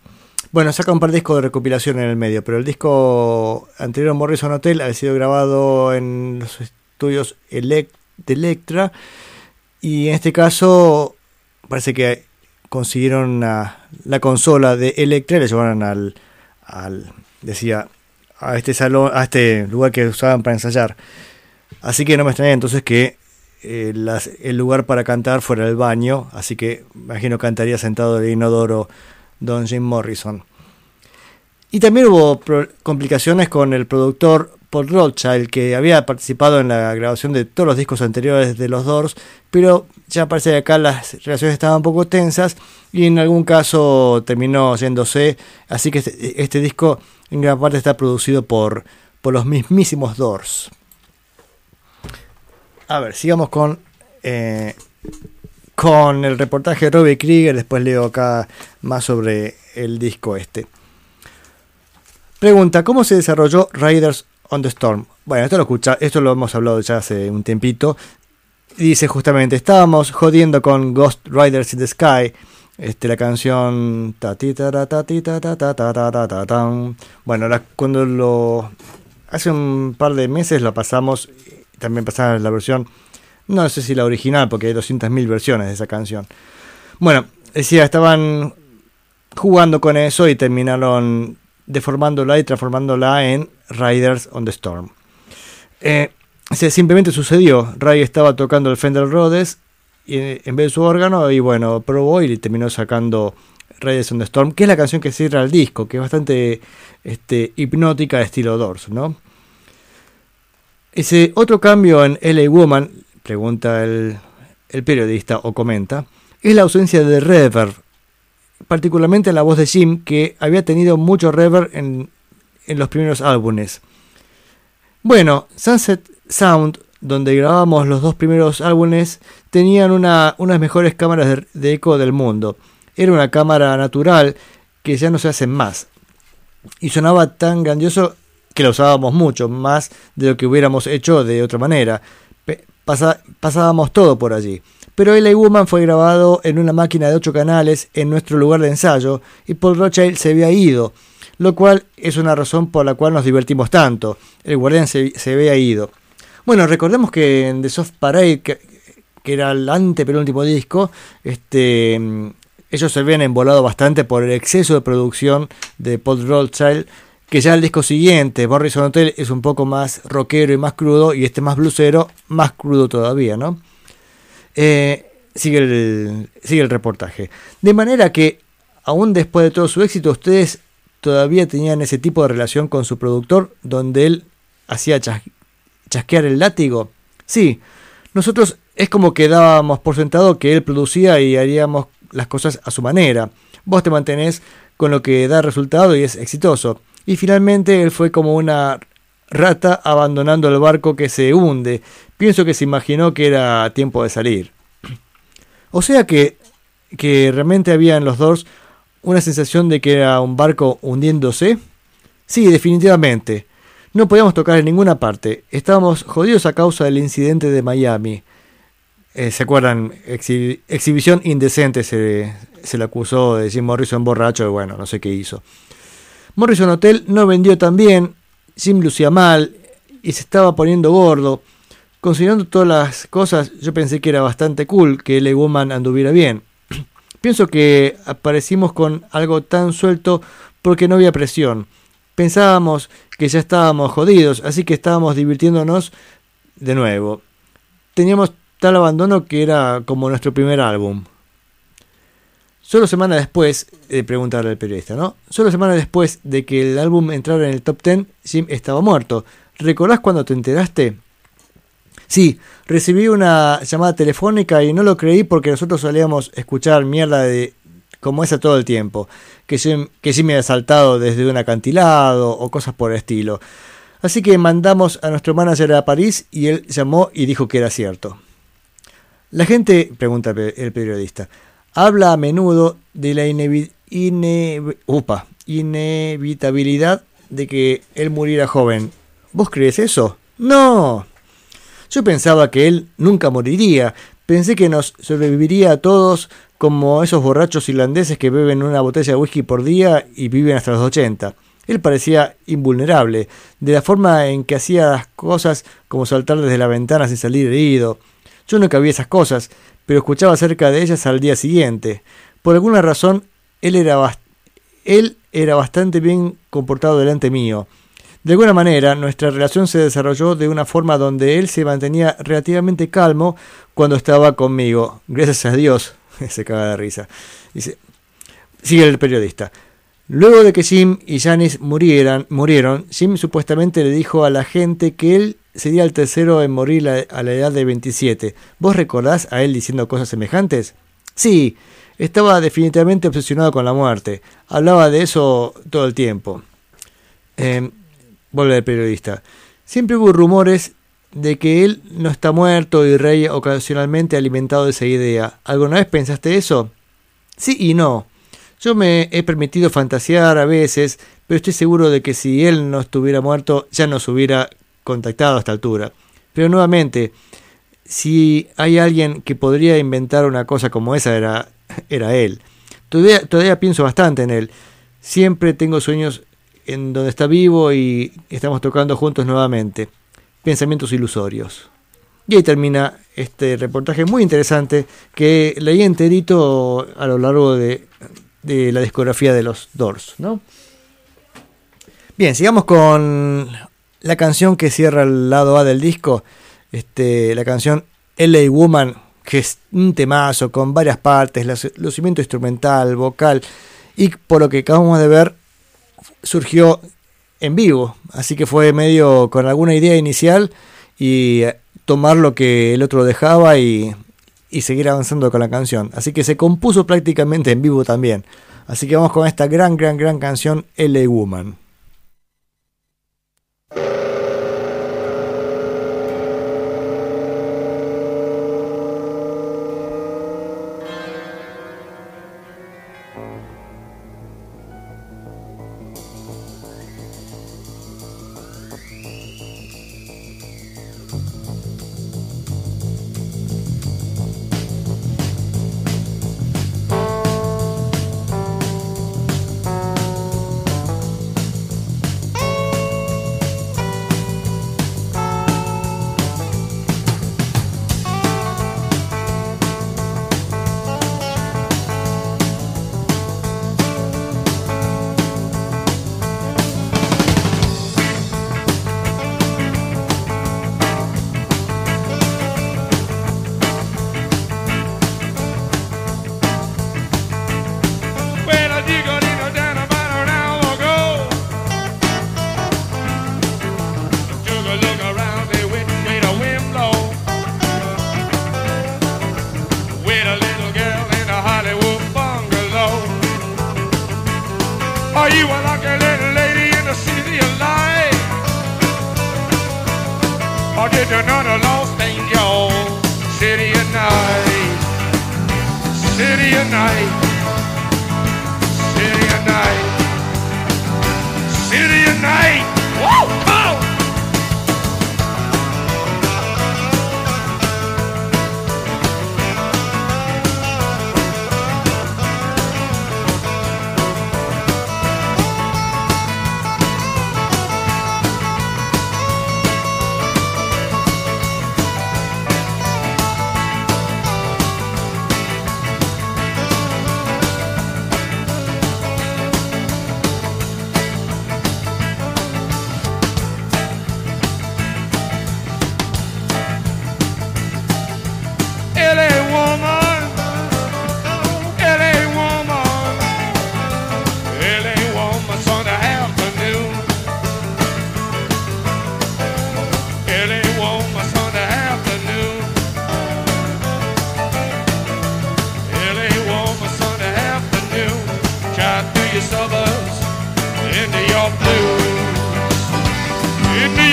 bueno, saca un par de discos de recopilación en el medio, pero el disco anterior, Morrison Hotel, ha sido grabado en los estudios de Electra. Y en este caso, parece que consiguieron la consola de Electra y la llevaron al, al, decía, a este salón, a este lugar que usaban para ensayar. Así que no me extraña entonces que eh, el lugar para cantar fuera el baño, así que imagino cantaría sentado en el inodoro Don Jim Morrison. Y también hubo complicaciones con el productor Paul Rothschild, que había participado en la grabación de todos los discos anteriores de los Doors, pero ya parece que acá las relaciones estaban un poco tensas y en algún caso terminó yéndose, así que este, este disco en gran parte está producido por, por los mismísimos Doors. A ver, sigamos con, eh, con el reportaje de Robbie Krieger. Después leo acá más sobre el disco este. Pregunta, ¿cómo se desarrolló Riders on the Storm? Bueno, esto lo, escucha, esto lo hemos hablado ya hace un tiempito. Dice justamente, estábamos jodiendo con Ghost Riders in the Sky. Este, la canción... Bueno, la, cuando lo... Hace un par de meses la pasamos, también pasamos la versión no sé si la original, porque hay 200.000 versiones de esa canción. Bueno, decía, estaban jugando con eso y terminaron deformándola y transformándola en Riders on the Storm. Eh, simplemente sucedió. Ray estaba tocando el Fender Rhodes eh, en vez de su órgano y bueno, probó y terminó sacando Riders on the Storm, que es la canción que cierra el disco, que es bastante este, hipnótica de estilo Doors, ¿no? Ese otro cambio en LA Woman, pregunta el, el periodista o comenta, es la ausencia de reverb, particularmente en la voz de Jim, que había tenido mucho reverb en, en los primeros álbumes. Bueno, Sunset Sound, donde grabamos los dos primeros álbumes, tenían una, unas mejores cámaras de, de eco del mundo. Era una cámara natural que ya no se hacen más. Y sonaba tan grandioso que la usábamos mucho, más de lo que hubiéramos hecho de otra manera. Pasábamos todo por allí. Pero LA Woman fue grabado en una máquina de 8 canales en nuestro lugar de ensayo y Paul Rothschild se había ido, lo cual es una razón por la cual nos divertimos tanto. El guardián se, se había ido. Bueno, recordemos que en The Soft Parade, que, que era el antepenúltimo disco, este, mm, ellos se habían embolado bastante por el exceso de producción de Paul Rothschild, que ya el disco siguiente, Morrison Hotel, es un poco más rockero y más crudo, y este más blusero, más crudo todavía, ¿no? Eh, sigue, el, sigue el reportaje. De manera que, aún después de todo su éxito, ustedes todavía tenían ese tipo de relación con su productor, donde él hacía chas- chasquear el látigo. Sí, nosotros es como que dábamos por sentado que él producía y haríamos las cosas a su manera. Vos te mantenés con lo que da resultado y es exitoso. Y finalmente él fue como una rata abandonando el barco que se hunde. Pienso que se imaginó que era tiempo de salir. O sea que, que realmente había en los Doors una sensación de que era un barco hundiéndose. Sí, definitivamente. No podíamos tocar en ninguna parte. Estábamos jodidos a causa del incidente de Miami. Eh, ¿Se acuerdan? Exhi- exhibición indecente se, se le acusó de Jim Morrison borracho y bueno, no sé qué hizo. Morrison Hotel no vendió tan bien, Jim lucía mal y se estaba poniendo gordo. Considerando todas las cosas, yo pensé que era bastante cool que LA Woman anduviera bien. Pienso que aparecimos con algo tan suelto porque no había presión. Pensábamos que ya estábamos jodidos, así que estábamos divirtiéndonos de nuevo. Teníamos tal abandono que era como nuestro primer álbum. Solo semana después, de preguntarle al periodista, ¿no? Solo semana después de que el álbum entrara en el top 10, Jim estaba muerto. ¿Recordás cuando te enteraste? Sí, recibí una llamada telefónica y no lo creí porque nosotros solíamos escuchar mierda de como esa todo el tiempo. Que Jim, que Jim había saltado desde un acantilado o cosas por el estilo. Así que mandamos a nuestro manager a París y él llamó y dijo que era cierto. La gente, pregunta el periodista, habla a menudo de la inevitabilidad de que él muriera joven. ¿Vos crees eso? No. Yo pensaba que él nunca moriría. Pensé que nos sobreviviría a todos como esos borrachos irlandeses que beben una botella de whisky por día y viven hasta los 80. Él parecía invulnerable, de la forma en que hacía las cosas como saltar desde la ventana sin salir herido. Yo nunca vi esas cosas, pero escuchaba acerca de ellas al día siguiente. Por alguna razón, él era, él era bastante bien comportado delante mío. De alguna manera, nuestra relación se desarrolló de una forma donde él se mantenía relativamente calmo cuando estaba conmigo. Gracias a Dios. se caga de risa. Dice, sigue el periodista. Luego de que Jim y Janis murieran, murieron, Jim supuestamente le dijo a la gente que él sería el tercero en morir a la edad de 27. ¿Vos recordás a él diciendo cosas semejantes? Sí, estaba definitivamente obsesionado con la muerte. Hablaba de eso todo el tiempo. Eh, vuelve el periodista. Siempre hubo rumores de que él no está muerto y Rey ocasionalmente alimentado esa idea. ¿Alguna vez pensaste eso? Sí y no. Yo me he permitido fantasear a veces, pero estoy seguro de que si él no estuviera muerto ya nos hubiera contactado a esta altura. Pero nuevamente, si hay alguien que podría inventar una cosa como esa era, era él. Todavía, pienso bastante en él. Siempre tengo sueños en donde está vivo y estamos tocando juntos nuevamente. Pensamientos ilusorios. Y ahí termina este reportaje muy interesante que leí enterito a lo largo de, de la discografía de los Doors, ¿no? Bien, sigamos con la canción que cierra el lado A del disco, este, la canción LA Woman, que es un temazo con varias partes, lucimiento instrumental, vocal, y por lo que acabamos de ver, surgió en vivo, así que fue medio con alguna idea inicial y eh, tomar lo que el otro dejaba y, y seguir avanzando con la canción. Así que se compuso prácticamente en vivo también. Así que vamos con esta gran, gran, gran canción LA Woman.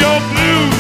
Your blues,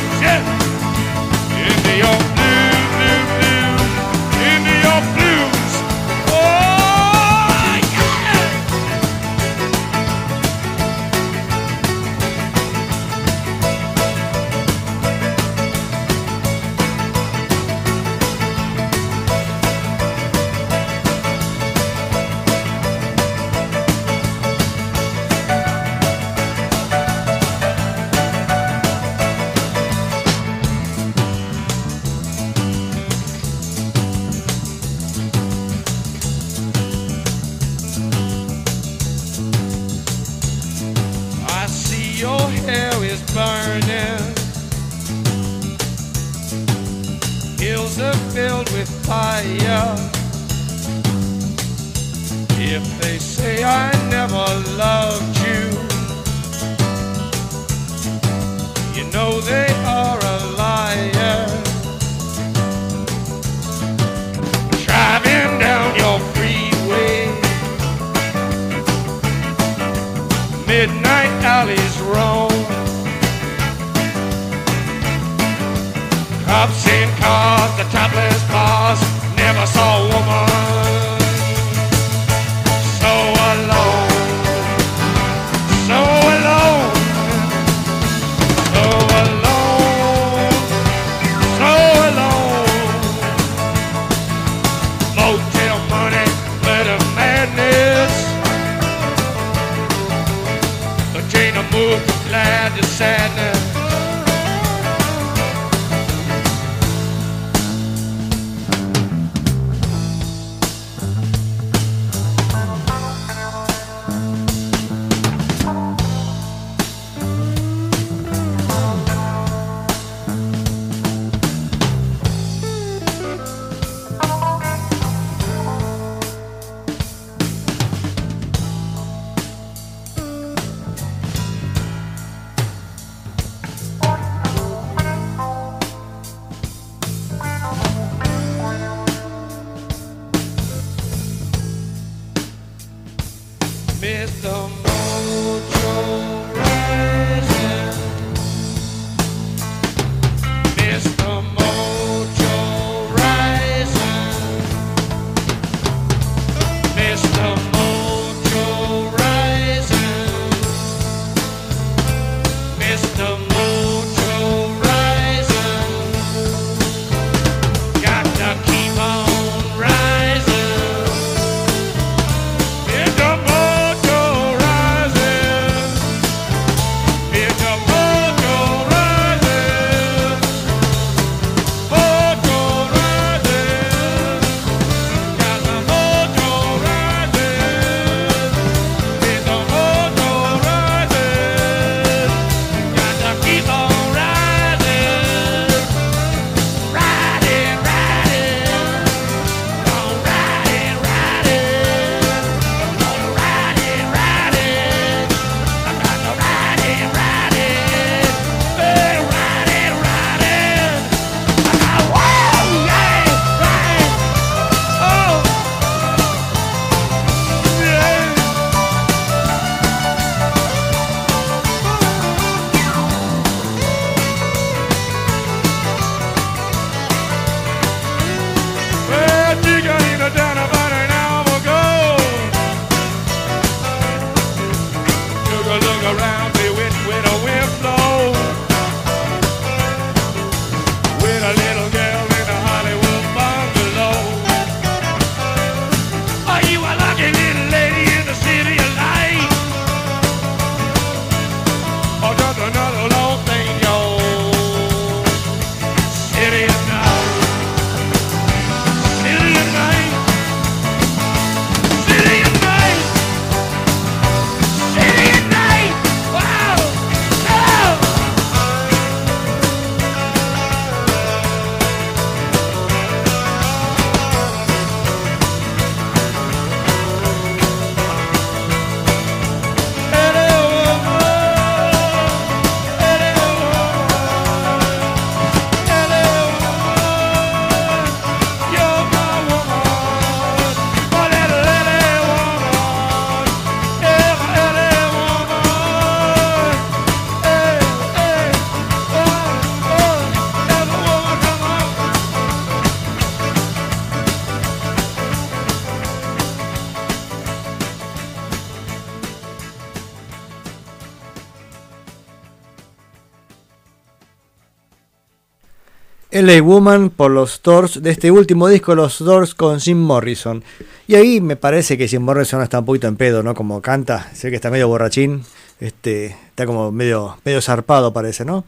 LA Woman por los Doors de este último disco, los Doors con Jim Morrison. Y ahí me parece que Jim Morrison está un poquito en pedo, ¿no? Como canta, sé que está medio borrachín, este, está como medio, medio zarpado parece, ¿no?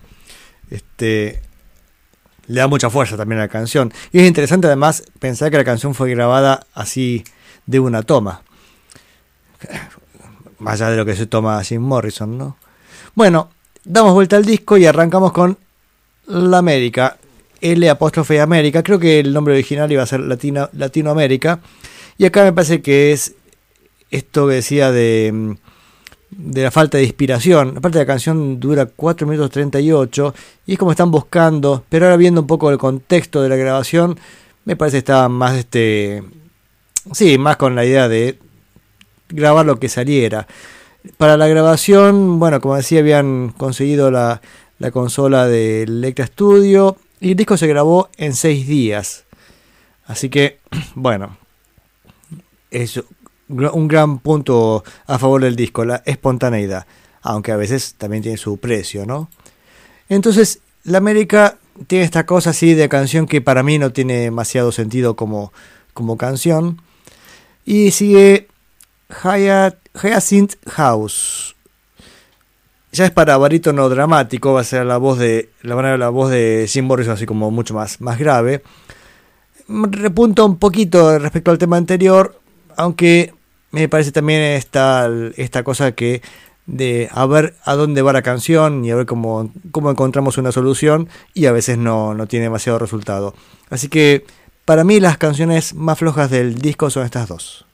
Este, le da mucha fuerza también a la canción. Y es interesante además pensar que la canción fue grabada así de una toma. Más allá de lo que se toma Jim Morrison, ¿no? Bueno, damos vuelta al disco y arrancamos con La América. L apóstrofe América. Creo que el nombre original iba a ser Latino, Latinoamérica. Y acá me parece que es esto que decía de, mm, de la falta de inspiración. Aparte la canción dura 4 minutos 38 y es como están buscando, pero ahora viendo un poco el contexto de la grabación, me parece que estaba más este sí, más con la idea de grabar lo que saliera. Para la grabación, bueno, como decía, habían conseguido la, la consola del Electra Studio y el disco se grabó en seis días. Así que, bueno, es un gran punto a favor del disco, la espontaneidad, aunque a veces también tiene su precio, ¿no? Entonces, la América tiene esta cosa así de canción que para mí no tiene demasiado sentido como, como canción. Y sigue Hyacinth House. Ya es para barítono dramático, va a ser la voz de la, van la voz de Jim Morrison así como mucho más, más grave. Repunta un poquito respecto al tema anterior, aunque me parece también esta, esta cosa que de a ver a dónde va la canción y a ver cómo, cómo encontramos una solución y a veces no, no tiene demasiado resultado. Así que para mí las canciones más flojas del disco son estas dos.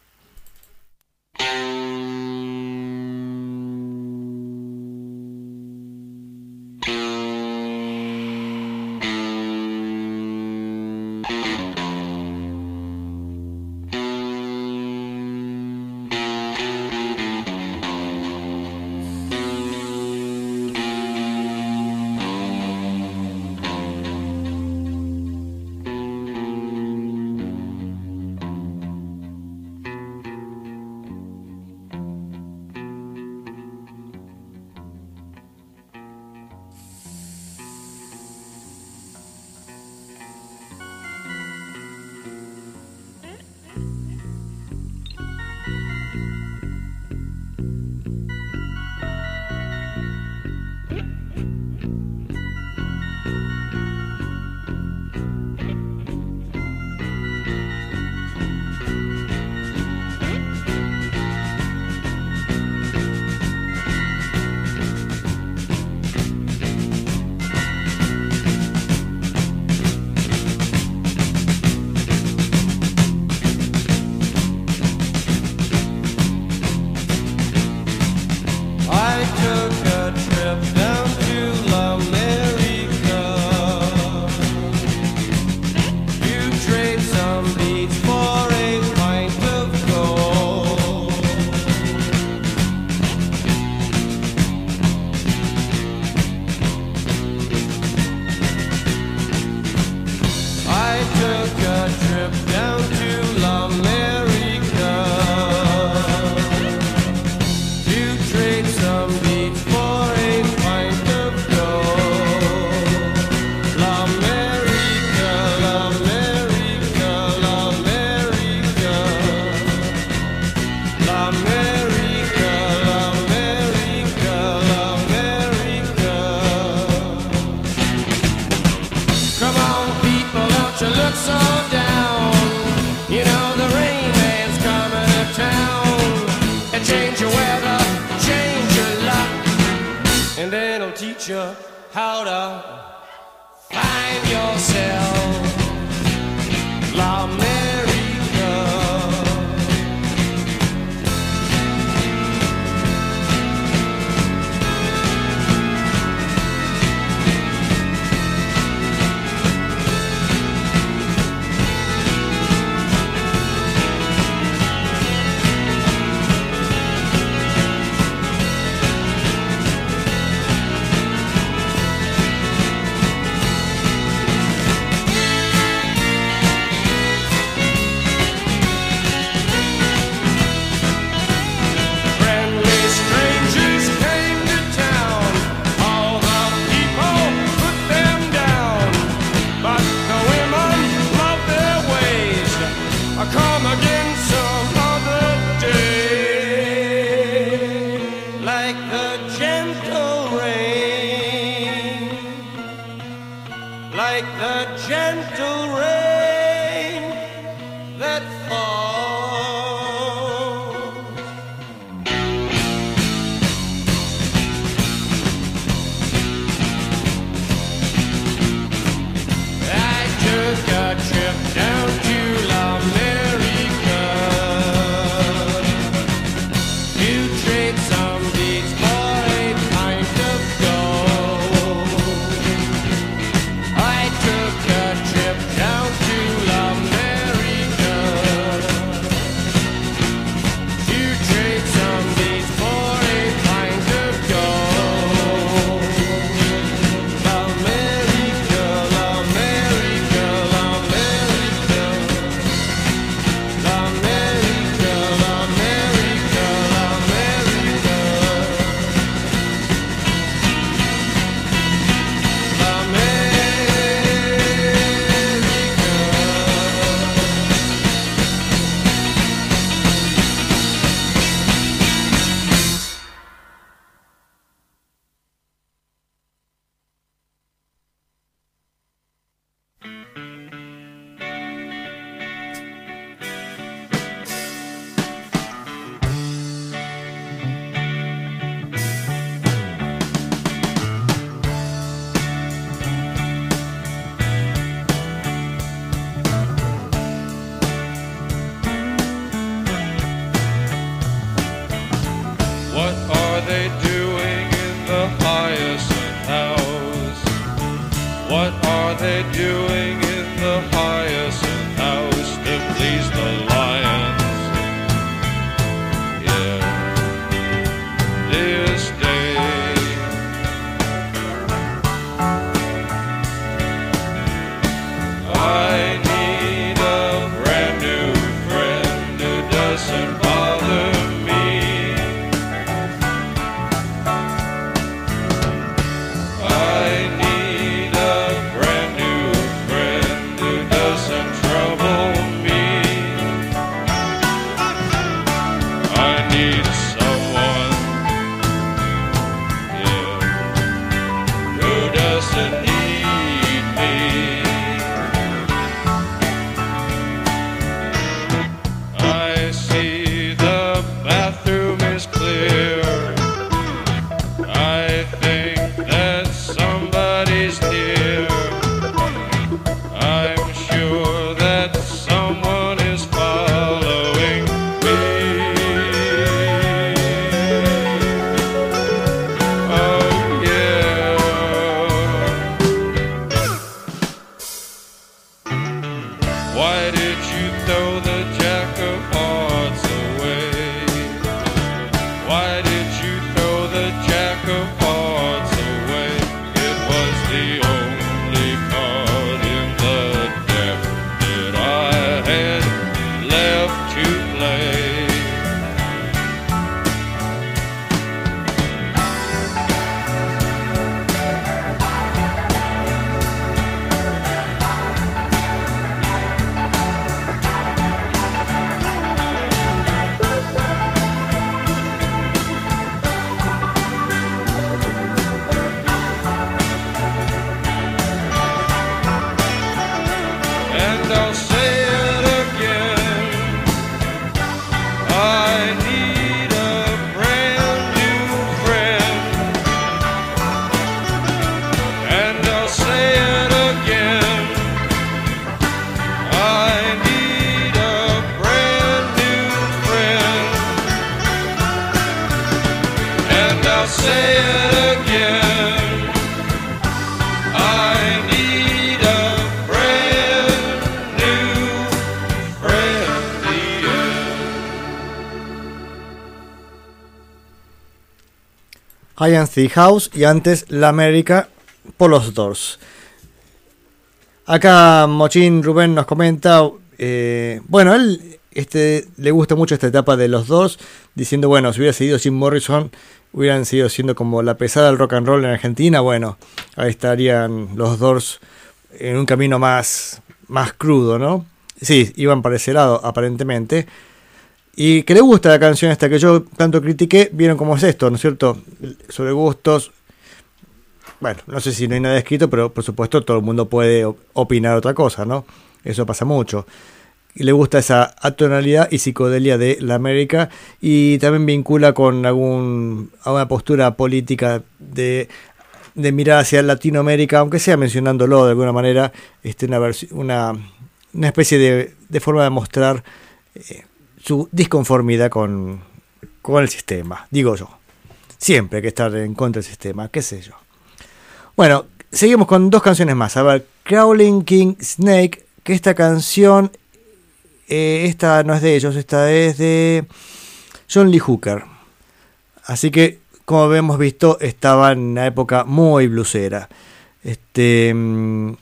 Ian The House y antes La América por los Doors. Acá Mochín Rubén nos comenta, eh, bueno, él este, le gusta mucho esta etapa de los dos, diciendo, bueno, si hubiera seguido Jim Morrison, hubieran seguido siendo como la pesada del rock and roll en Argentina, bueno, ahí estarían los Doors en un camino más, más crudo, ¿no? Sí, iban para ese lado, aparentemente. Y que le gusta la canción esta que yo tanto critiqué, vieron cómo es esto, ¿no es cierto? Sobre gustos. Bueno, no sé si no hay nada escrito, pero por supuesto todo el mundo puede op- opinar otra cosa, ¿no? Eso pasa mucho. Y le gusta esa atonalidad y psicodelia de la América y también vincula con algún, alguna postura política de, de mirar hacia Latinoamérica, aunque sea mencionándolo de alguna manera, este, una, una, una especie de, de forma de mostrar eh, su disconformidad con, con el sistema, digo yo. Siempre hay que estar en contra del sistema, qué sé yo. Bueno, seguimos con dos canciones más. A ver, Crawling King Snake, que esta canción, eh, esta no es de ellos, esta es de John Lee Hooker. Así que, como hemos visto, estaba en una época muy blusera. Este, mm,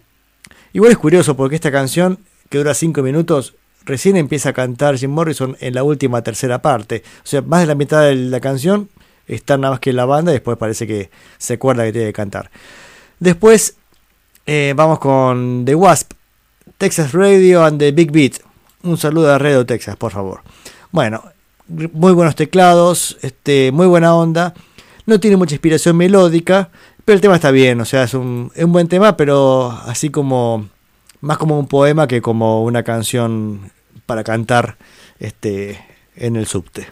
igual es curioso porque esta canción, que dura 5 minutos, recién empieza a cantar Jim Morrison en la última tercera parte. O sea, más de la mitad de la canción está nada más que la banda después parece que se acuerda que tiene que cantar. Después eh, vamos con The Wasp, Texas Radio and the Big Beat. Un saludo a Radio Texas, por favor. Bueno, muy buenos teclados, este, muy buena onda. No tiene mucha inspiración melódica, pero el tema está bien, o sea, un, es un buen tema, pero así como más como un poema que como una canción para cantar este, en el subte.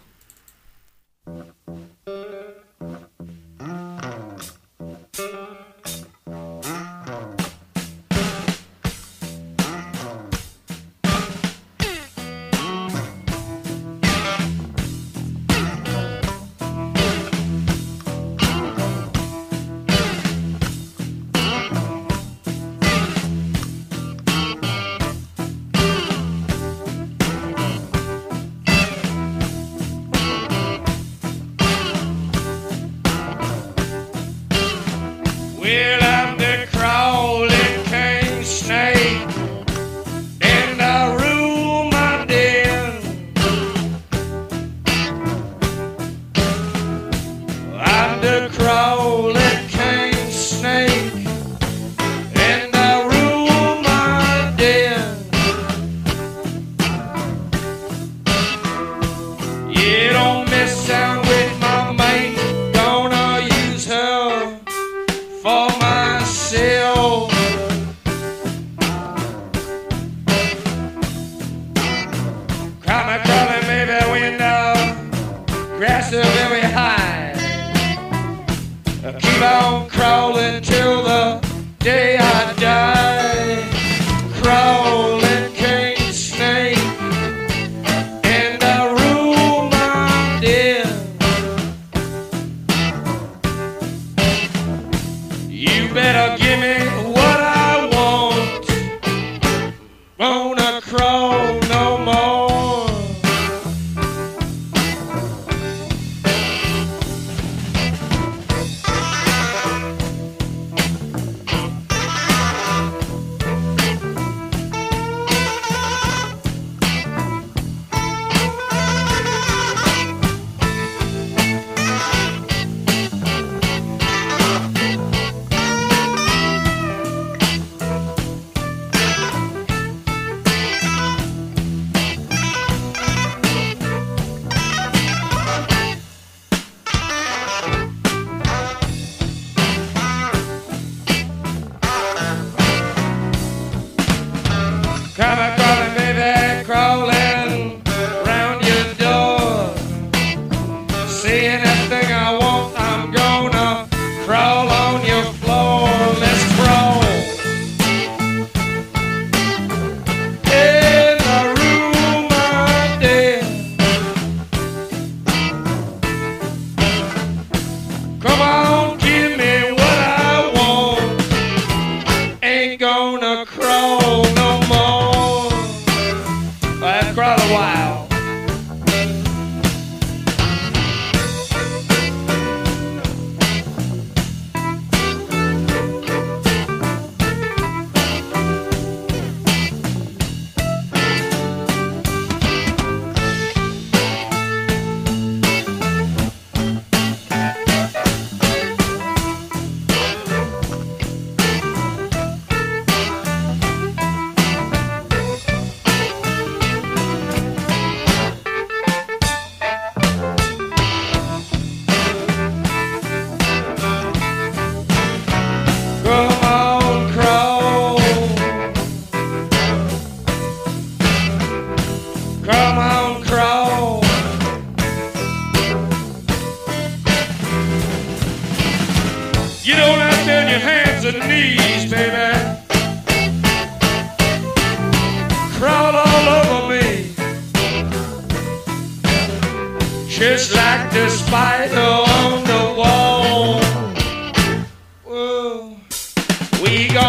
We go.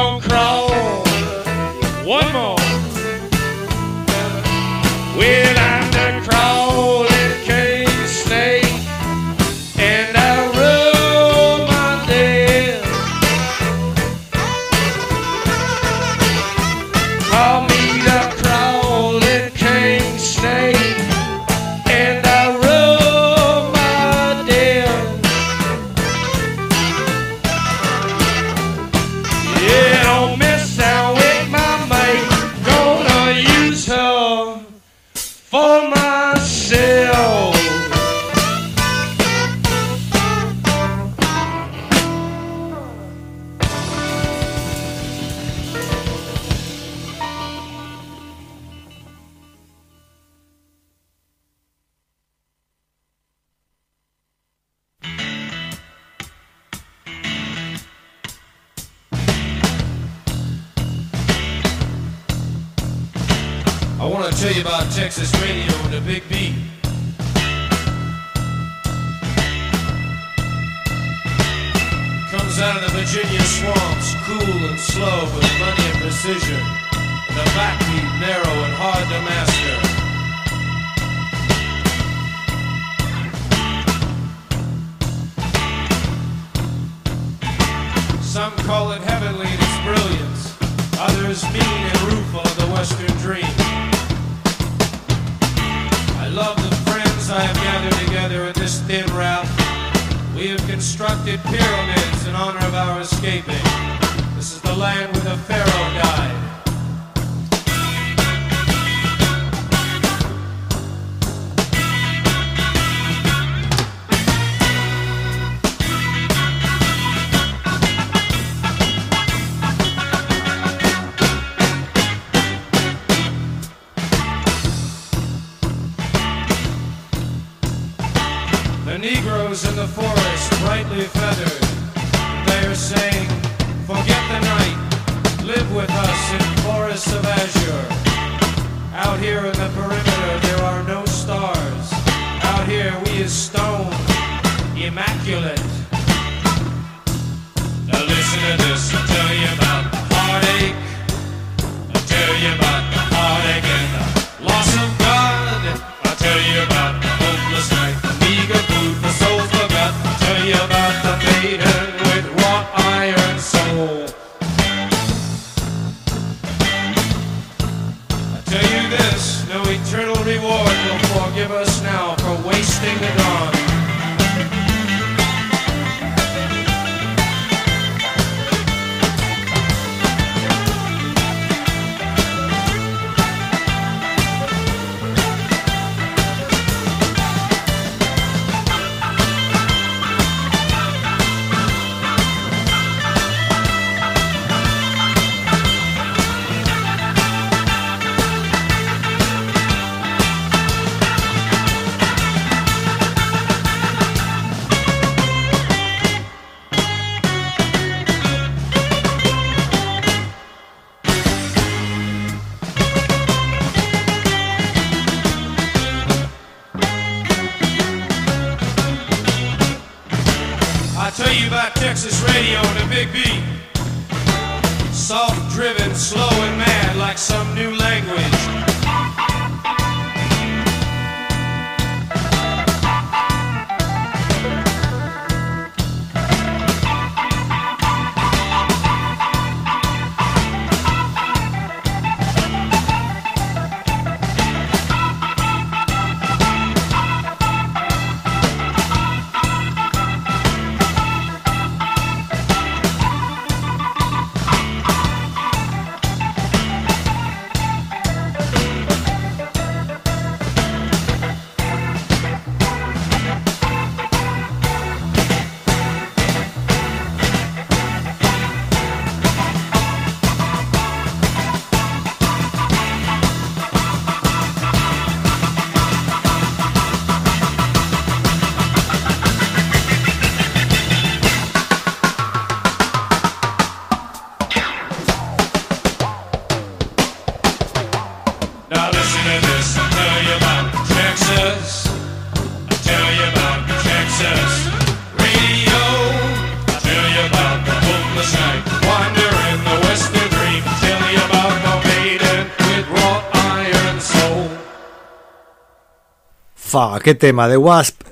Fa, qué tema, The Wasp,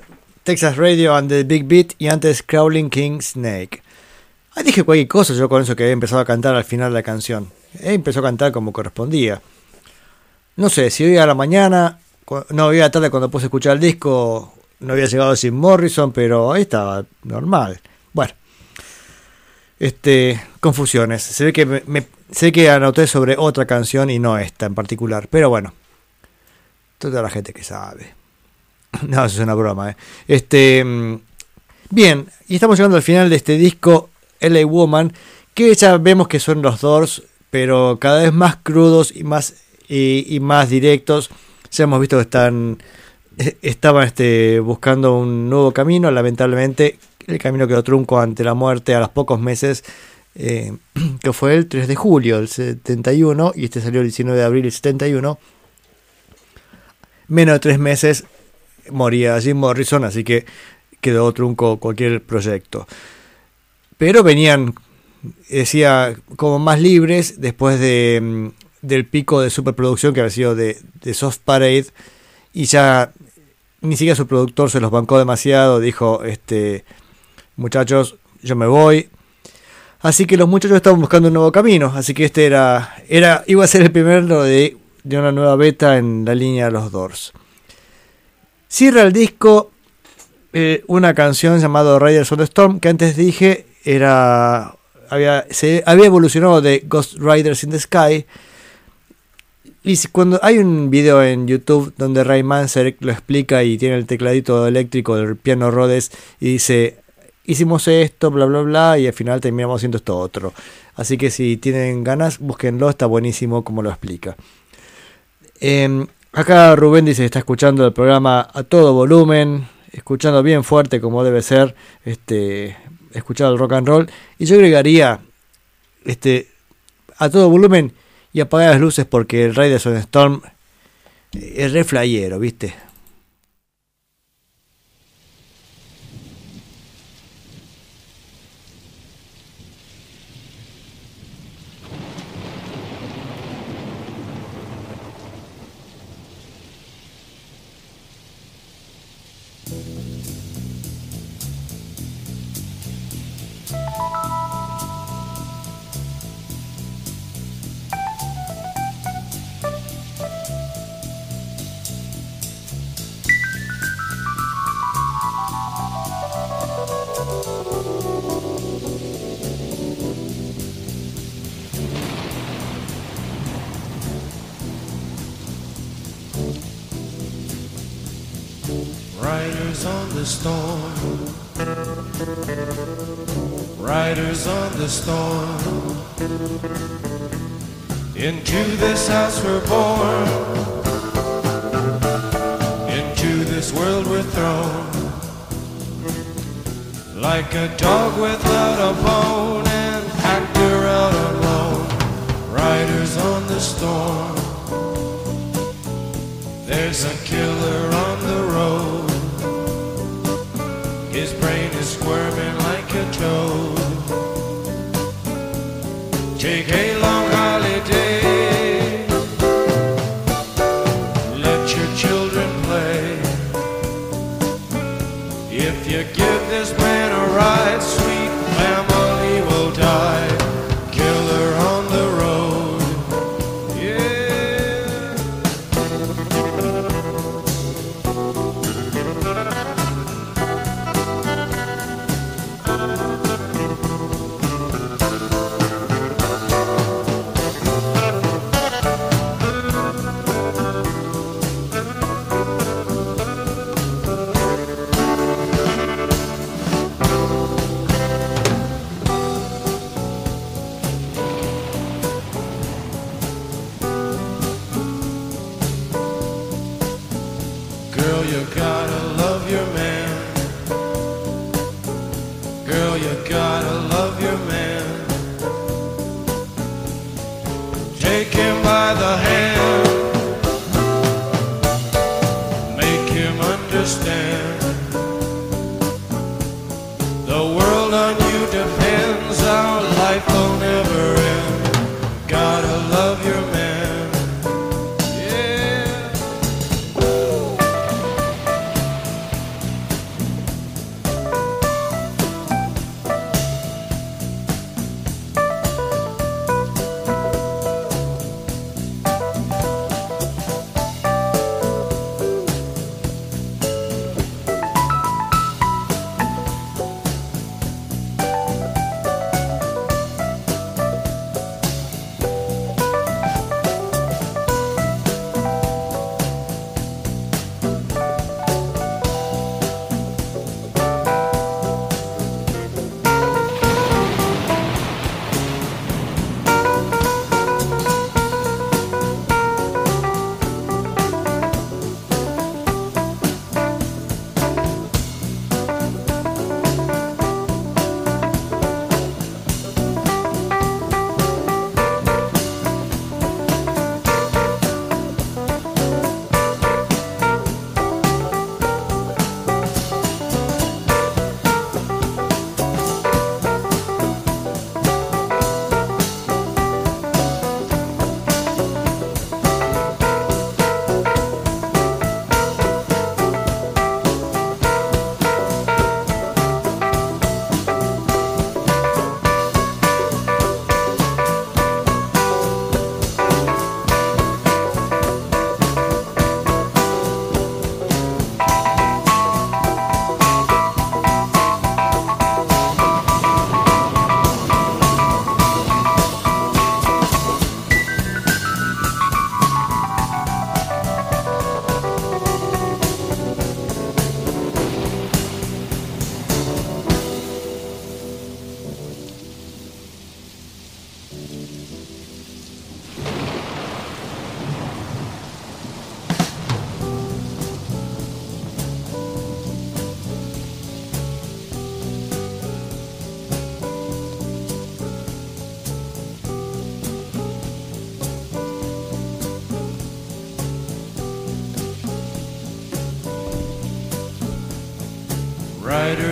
Texas Radio and the Big Beat y antes Crawling King Snake. Ah, dije cualquier cosa yo con eso que había empezado a cantar al final de la canción. Él empezó a cantar como correspondía. No sé, si hoy a la mañana, no, hoy a la tarde cuando puse a escuchar el disco, no había llegado sin Morrison, pero ahí estaba normal. Bueno, este, confusiones. Se ve que me, me- sé que anoté sobre otra canción y no esta en particular, pero bueno, toda la gente que sabe. No, eso es una broma, ¿eh? Este, mm, bien, y estamos llegando al final de este disco, LA Woman, que ya vemos que son los Doors, pero cada vez más crudos y más, y, más directos. Ya hemos visto que están, eh, estaban este, buscando un nuevo camino, lamentablemente el camino quedó trunco ante la muerte a los pocos meses, eh, que fue el 3 de julio del 71, y este salió el 19 de abril del 71. Menos de tres meses moría Jim Morrison, así que quedó trunco cualquier proyecto. Pero venían, decía, como más libres después de, mm, del pico de superproducción que había sido de, de Soft Parade y ya ni siquiera su productor se los bancó demasiado, dijo, este, muchachos, yo me voy. Así que los muchachos estaban buscando un nuevo camino, así que este era, era iba a ser el primero de, de una nueva beta en la línea de los Doors. Cierra el disco eh, una canción llamada Riders on the Storm, que antes dije era había, se había evolucionado de Ghost Riders in the Sky. Y cuando hay un video en YouTube donde Ray Manzarek lo explica y tiene el tecladito eléctrico del piano Rhodes y dice hicimos esto, bla bla bla, y al final terminamos haciendo esto otro. Así que si tienen ganas, búsquenlo, está buenísimo como lo explica. Em, acá Rubén dice que está escuchando el programa a todo volumen, escuchando bien fuerte como debe ser, este, escuchar el rock and roll. Y yo agregaría este, a todo volumen y apagar las luces porque el on the Storm es re flayero, ¿viste? Storm. Into this house we're born. Into this world we're thrown. Like a dog without a bone, an actor out alone. Riders on the storm. There's a killer on the road. His brain is squirming like a toad. Take a long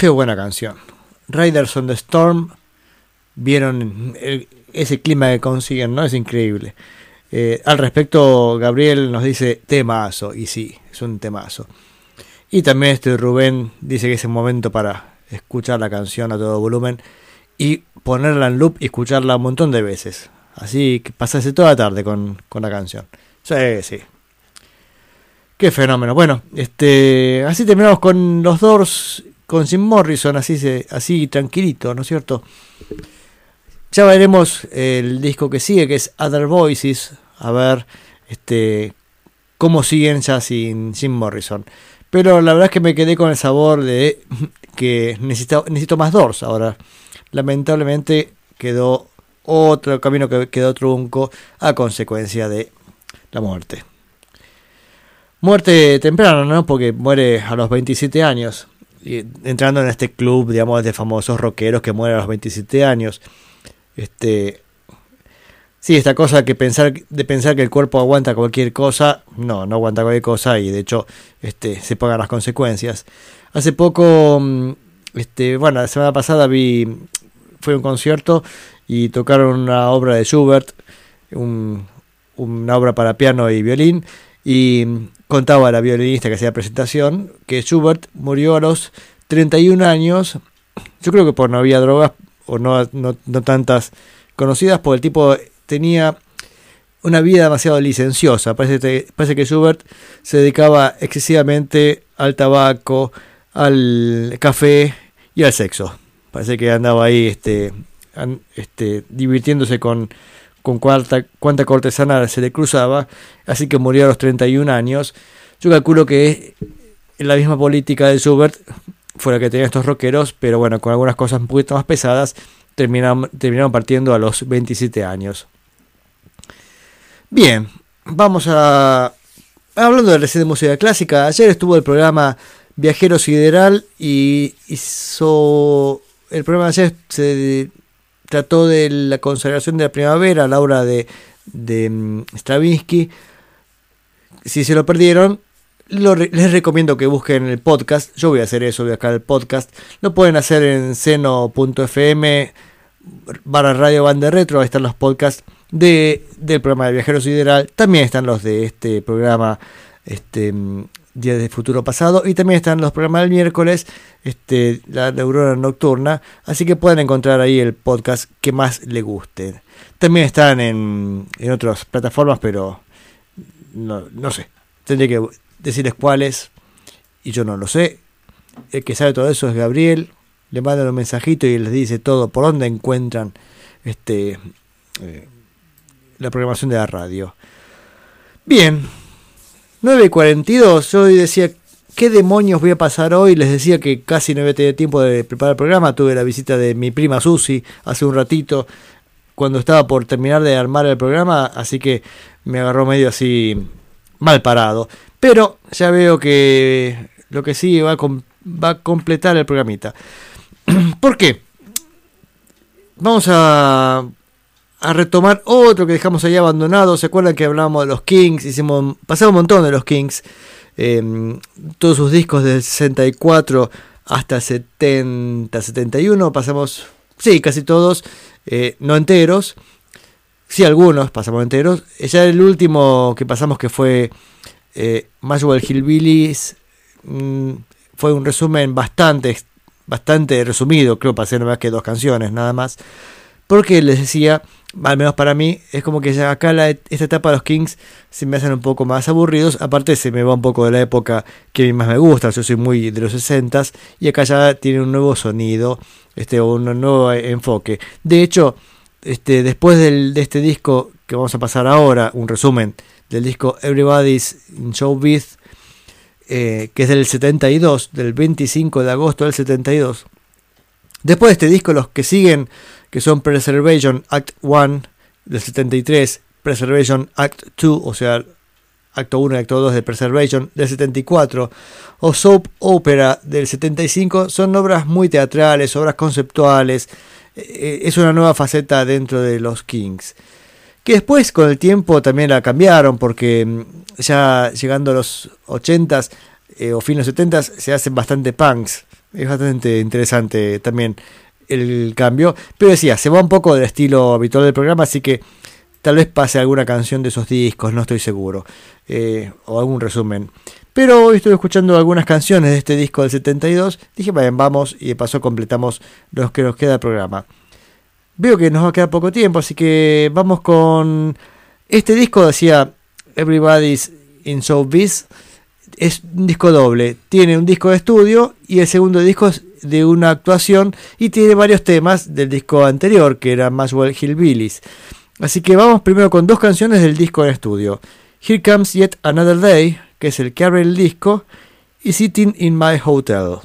Qué buena canción. Riders on the Storm. Vieron ese clima que consiguen, ¿no? Es increíble. Eh, al respecto, Gabriel nos dice temazo. Y sí, es un temazo. Y también este Rubén dice que es el momento para escuchar la canción a todo volumen y ponerla en loop y escucharla un montón de veces. Así que pasase toda la tarde con, con la canción. Sí, sí. Qué fenómeno. Bueno, este, así terminamos con los Doors, con Jim Morrison, así, se, así tranquilito, ¿no es cierto? Ya veremos el disco que sigue, que es Other Voices, a ver este, cómo siguen ya sin Jim Morrison. Pero la verdad es que me quedé con el sabor de que necesito, necesito más Doors ahora. Lamentablemente quedó otro camino que quedó trunco a consecuencia de la muerte. Muerte temprana, ¿no? Porque muere a los 27 años. Entrando en este club, digamos, de famosos rockeros que mueren a los 27 años. Este. Sí, esta cosa que pensar, de pensar que el cuerpo aguanta cualquier cosa, no, no aguanta cualquier cosa y de hecho este, se pagan las consecuencias. Hace poco, mm, este, bueno, la semana pasada vi, fue un concierto y tocaron una obra de Schubert, un- una obra para piano y violín, y contaba la violinista que hacía presentación que Schubert murió a los 31 años, yo creo que por no había drogas o no, no, tantas conocidas, porque el tipo tenía una vida demasiado licenciosa. Parece, que- Schubert se dedicaba excesivamente al tabaco, al café y al sexo. Parece que andaba ahí este, este, divirtiéndose con, con cuánta, cuánta cortesana se le cruzaba. Así que murió a los 31 años. Yo calculo que la misma política de Schubert fue la que tenían estos rockeros, pero bueno, con algunas cosas un poquito más pesadas, terminaron, terminaron partiendo a los 27 años. Bien, vamos a... Hablando de recién de música clásica, ayer estuvo el programa Viajero Sideral y hizo... El programa de ayer se trató de la consagración de la primavera, la obra de, de mm, Stravinsky. Si se lo perdieron, les recomiendo que busquen el podcast. Yo voy a hacer eso, voy a sacar el podcast. Lo pueden hacer en seno.fm barra radio banda retro. Ahí están los podcasts de, del programa de Viajero Sideral. También están los de este programa este, mm, Día de Futuro Pasado. Y también están los programas del miércoles, este, la neurona nocturna. Así que pueden encontrar ahí el podcast que más les guste. También están en, en otras plataformas, pero no, no sé. Tendría que decirles cuáles. Y yo no lo sé. El que sabe todo eso es Gabriel. Le mandan un mensajito y les dice todo por dónde encuentran este eh, la programación de la radio. Bien, 9.42, yo hoy decía, ¿qué demonios voy a pasar hoy? Les decía que casi no había tenido tiempo de preparar el programa, tuve la visita de mi prima Susi hace un ratito, cuando estaba por terminar de armar el programa, así que me agarró medio así mal parado. Pero ya veo que lo que sí va a, va a completar el programita. ¿Por qué? Vamos a, a retomar otro que dejamos ahí abandonado. ¿Se acuerdan que hablábamos de los Kings? Hicimos, pasamos un montón de los Kings. Eh, todos sus discos del 64 hasta el 70, 71. Pasamos, sí, casi todos, eh, no enteros. Sí, algunos pasamos enteros. Eh, Ya el último que pasamos que fue eh, Hillbillies mm, fue un resumen bastante, bastante resumido. Creo pasé nada más que dos canciones, nada más. Porque les decía, al menos para mí, es como que ya acá esta etapa de los Kings se me hacen un poco más aburridos. Aparte, se me va un poco de la época que a mí más me gusta. Yo soy muy de los 60s y acá ya tiene un nuevo sonido, este, un nuevo enfoque. De hecho, este, después de este disco que vamos a pasar ahora, un resumen del disco Everybody's in Showbiz, eh, que es del 72, del 25 de agosto del 72. Después de este disco, los que siguen, que son Preservation Act 1 del 73, Preservation Act 2, o sea, acto 1 y acto 2 de Preservation del 74, o Soap Opera del 75, son obras muy teatrales, obras conceptuales, eh, es una nueva faceta dentro de los Kings. Que después con el tiempo también la cambiaron porque mm, ya llegando a los 80s eh, o fines 70s se hacen bastante punks. Es bastante interesante también el cambio. Pero decía, se va un poco del estilo habitual del programa, así que tal vez pase alguna canción de esos discos, no estoy seguro. eh, o algún resumen. Pero hoy estoy escuchando algunas canciones de este disco del 72. Dije, vayan, vamos y de paso completamos los que nos queda del programa. Veo que nos va a quedar poco tiempo, así que vamos con este disco, decía Everybody's in Showbiz. Es un disco doble, tiene un disco de estudio y el segundo disco es de una actuación y tiene varios temas del disco anterior, que era Maxwell Hillbillies. Así que vamos primero con dos canciones del disco en estudio. Here Comes Yet Another Day, que es el que abre el disco, y Sitting in My Hotel.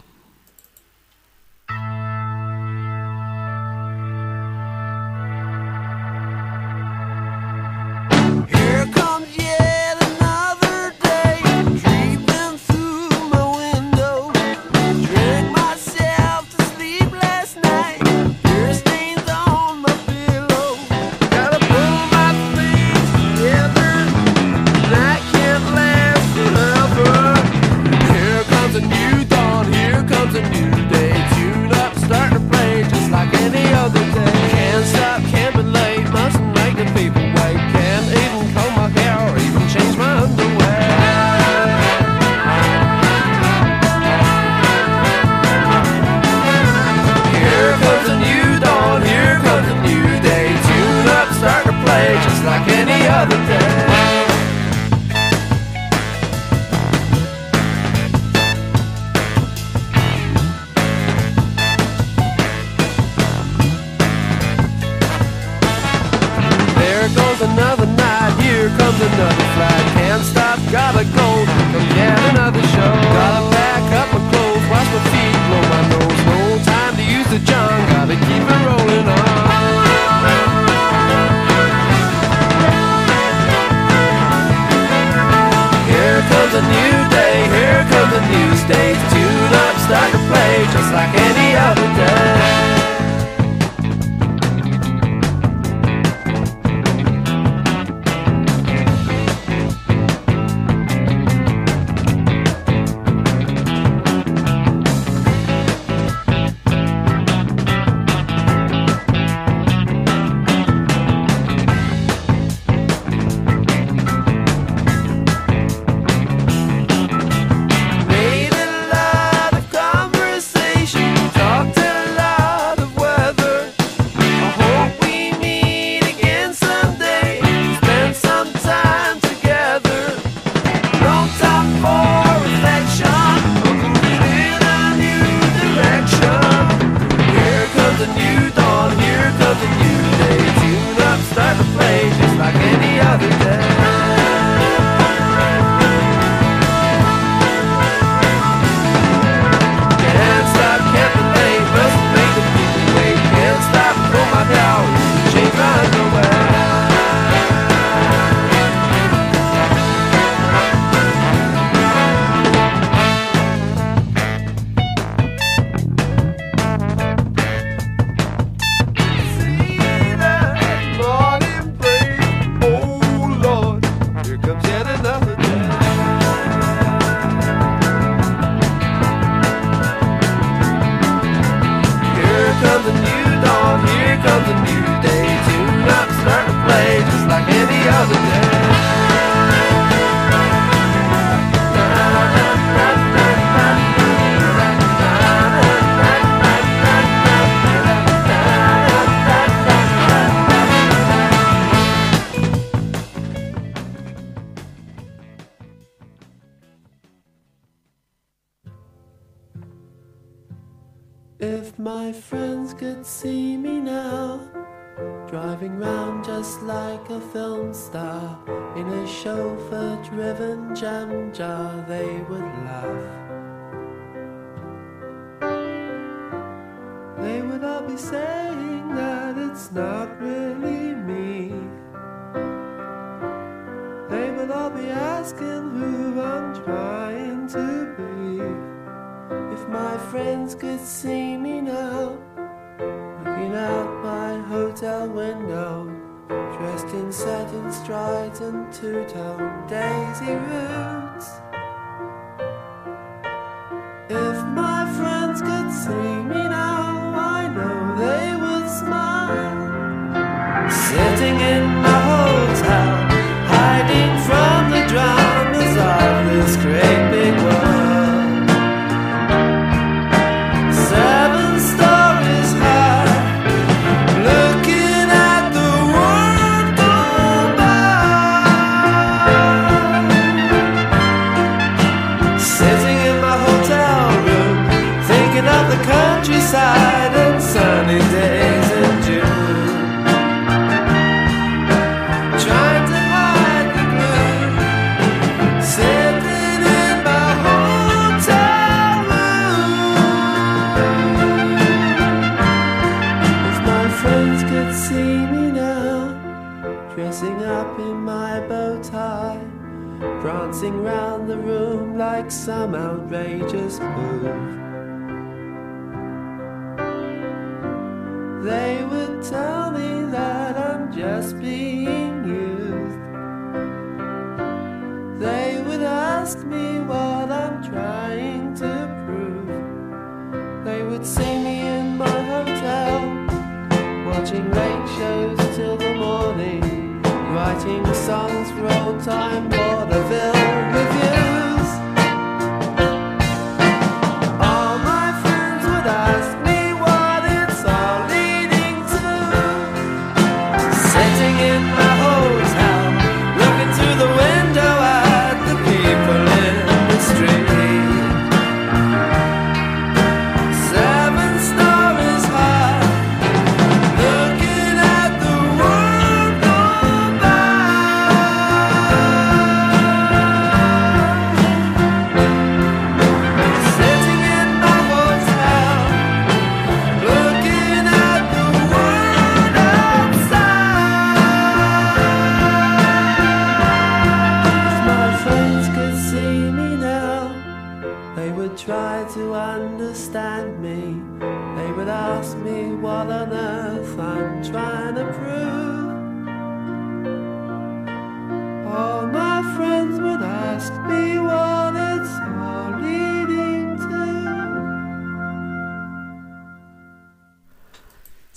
Up in my bow tie, prancing round the room like some outrageous move. They would tell me that I'm just being used. They would ask me what I'm trying to prove. They would see me in my hotel, watching late shows till the writing songs for old time vaudeville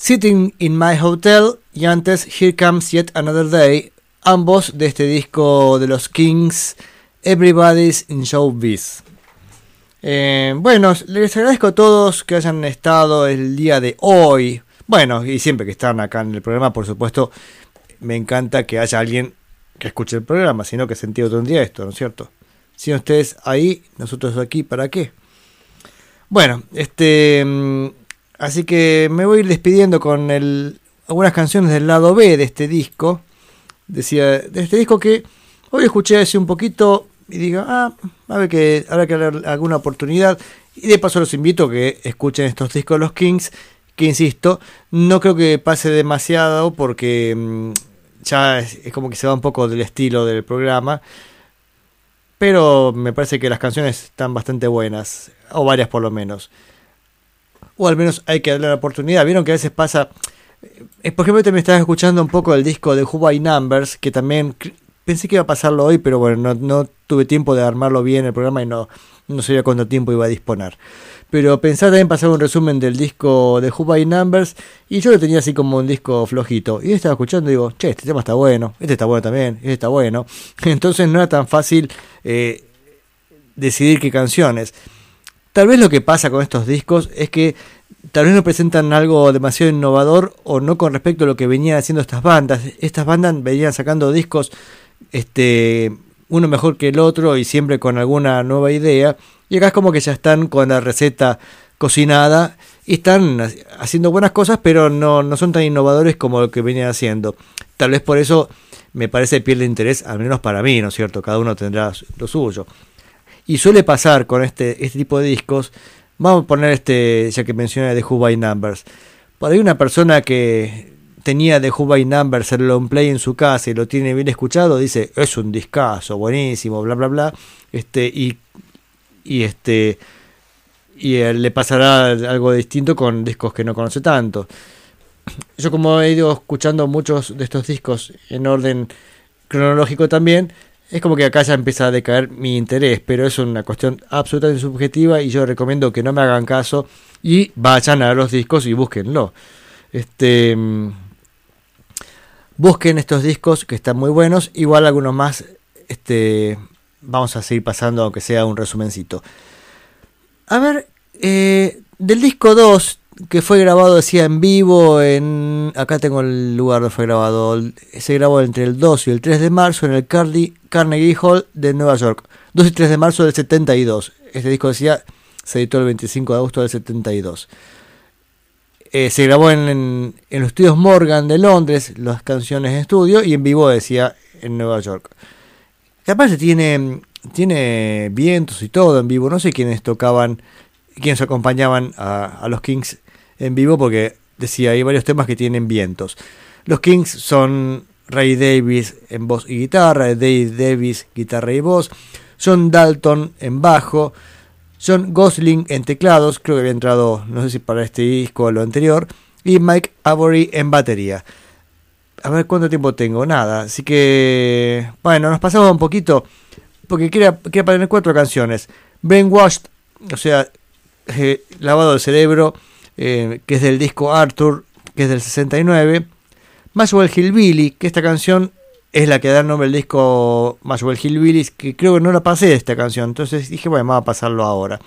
Sitting in My Hotel y antes Here Comes Yet Another Day, ambos de este disco de los Kings, Everybody's in Showbiz. Eh, bueno, les agradezco a todos que hayan estado el día de hoy. Bueno, y siempre que están acá en el programa, por supuesto, me encanta que haya alguien que escuche el programa, sino que sentido tendría esto, ¿no es cierto? Si ustedes ahí, nosotros aquí, ¿para qué? Bueno, este. Así que me voy a ir despidiendo con el, algunas canciones del lado B de este disco. Decía, de este disco que hoy escuché hace un poquito y digo, ah, a ver que habrá que dar alguna oportunidad. Y de paso los invito a que escuchen estos discos de los Kings, que insisto, no creo que pase demasiado porque mm, ya es como que se va un poco del estilo del programa. Pero me parece que las canciones están bastante buenas, o varias por lo menos o al menos hay que darle la oportunidad. Vieron que a veces pasa. eh, por ejemplo, también estaba escuchando un poco el disco de Who by Numbers, que también pensé que iba a pasarlo hoy, pero bueno, no, no tuve tiempo de armarlo bien el programa y no, no sabía cuánto tiempo iba a disponer. Pero pensaba también pasar un resumen del disco de Who by Numbers, y yo lo tenía así como un disco flojito. Y estaba escuchando y digo, che, este tema está bueno, este está bueno también, este está bueno. Entonces no era tan fácil eh, decidir qué canciones. Tal vez lo que pasa con estos discos es que tal vez no presentan algo demasiado innovador o no con respecto a lo que venían haciendo estas bandas. Estas bandas venían sacando discos, este, uno mejor que el otro y siempre con alguna nueva idea. Y acá es como que ya están con la receta cocinada y están ha- haciendo buenas cosas, pero no, no son tan innovadores como lo que venían haciendo. Tal vez por eso me parece pierde interés, al menos para mí, ¿no es cierto? Cada uno tendrá lo suyo. Y suele pasar con este, este tipo de discos. Vamos a poner este, ya que mencioné The Who Numbers. Por ahí una persona que tenía The Who Numbers el long play en su casa y lo tiene bien escuchado, dice, es un discazo, buenísimo, bla bla bla. Este, y, este y le pasará algo distinto con discos que no conoce tanto. Yo como he ido escuchando muchos de estos discos en orden cronológico también, es como que acá ya empieza a decaer mi interés, pero es una cuestión absolutamente subjetiva y yo recomiendo que no me hagan caso y vayan a los discos y búsquenlo. Este mm, busquen estos discos que están muy buenos, igual algunos más este vamos a seguir pasando aunque sea un resumencito. A ver, eh, del disco 2, que fue grabado, decía, en vivo, en... Acá tengo el lugar donde fue grabado. Se grabó entre el 2 y el 3 de marzo en el Cardi- Carnegie Hall de Nueva York. 2 y 3 de marzo del 72. Este disco decía, se editó el 25 de agosto del 72. Eh, se grabó en, en- los estudios Morgan de Londres, las canciones de estudio, y en vivo decía en Nueva York. Aparte tiene, tiene vientos y todo en vivo. No sé quiénes tocaban, quiénes acompañaban a, a los Kings en vivo, porque decía, hay varios temas que tienen vientos. Los Kings son Ray Davis en voz y guitarra, Dave Davis guitarra y voz, John Dalton en bajo, John Gosling en teclados, creo que había entrado, no sé si para este disco o lo anterior, y Mike Avery en batería. A ver cuánto tiempo tengo, nada. Así que, bueno, nos pasamos un poquito, porque quería, quería poner cuatro canciones. Brainwashed, o sea, eh, Lavado del Cerebro, eh, que es del disco Arthur, que es del 69. Maxwell Hillbilly, que esta canción es la que da nombre al disco Maxwell Hillbilly, que creo que no la pasé esta canción, entonces dije, bueno, vamos a pasarlo ahora.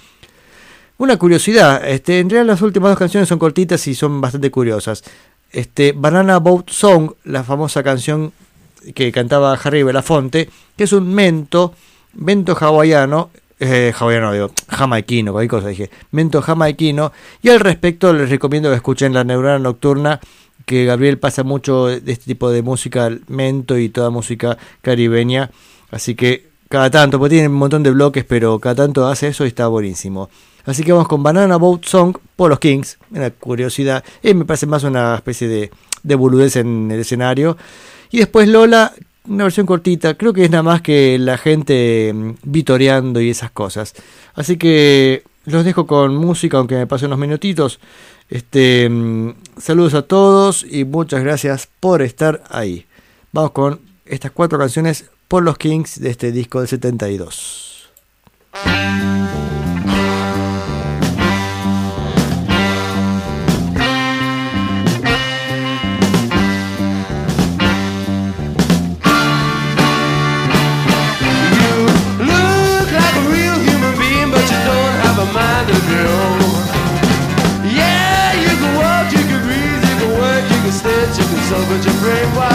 Una curiosidad, este, en realidad las últimas dos canciones son cortitas y son bastante curiosas. Este, Banana Boat Song, la famosa canción que cantaba Harry Belafonte, que es un mento, mento hawaiano, eh, hawaiano digo, jamaiquino, cualquier cosa dije, mento jamaiquino, y al respecto les recomiendo que escuchen La Neurona Nocturna, que Gabriel pasa mucho de este tipo de música, mento y toda música caribeña, así que cada tanto, porque tiene un montón de bloques, pero cada tanto hace eso y está buenísimo. Así que vamos con Banana Boat Song por los Kings, una curiosidad, y me parece más una especie de, de boludez en el escenario. Y después Lola, una versión cortita, creo que es nada más que la gente mm, vitoreando y esas cosas. Así que los dejo con música, aunque me pasen unos minutitos. Este, mm, saludos a todos y muchas gracias por estar ahí. Vamos con estas cuatro canciones por los Kings de este disco del 72. But you're brainwashed.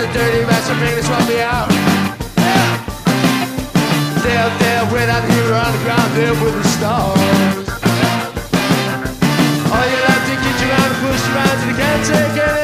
Are dirty rats are making swap me out. They're up there way here on the ground there with the stars. All you have to get you around and push around till you can't take anymore.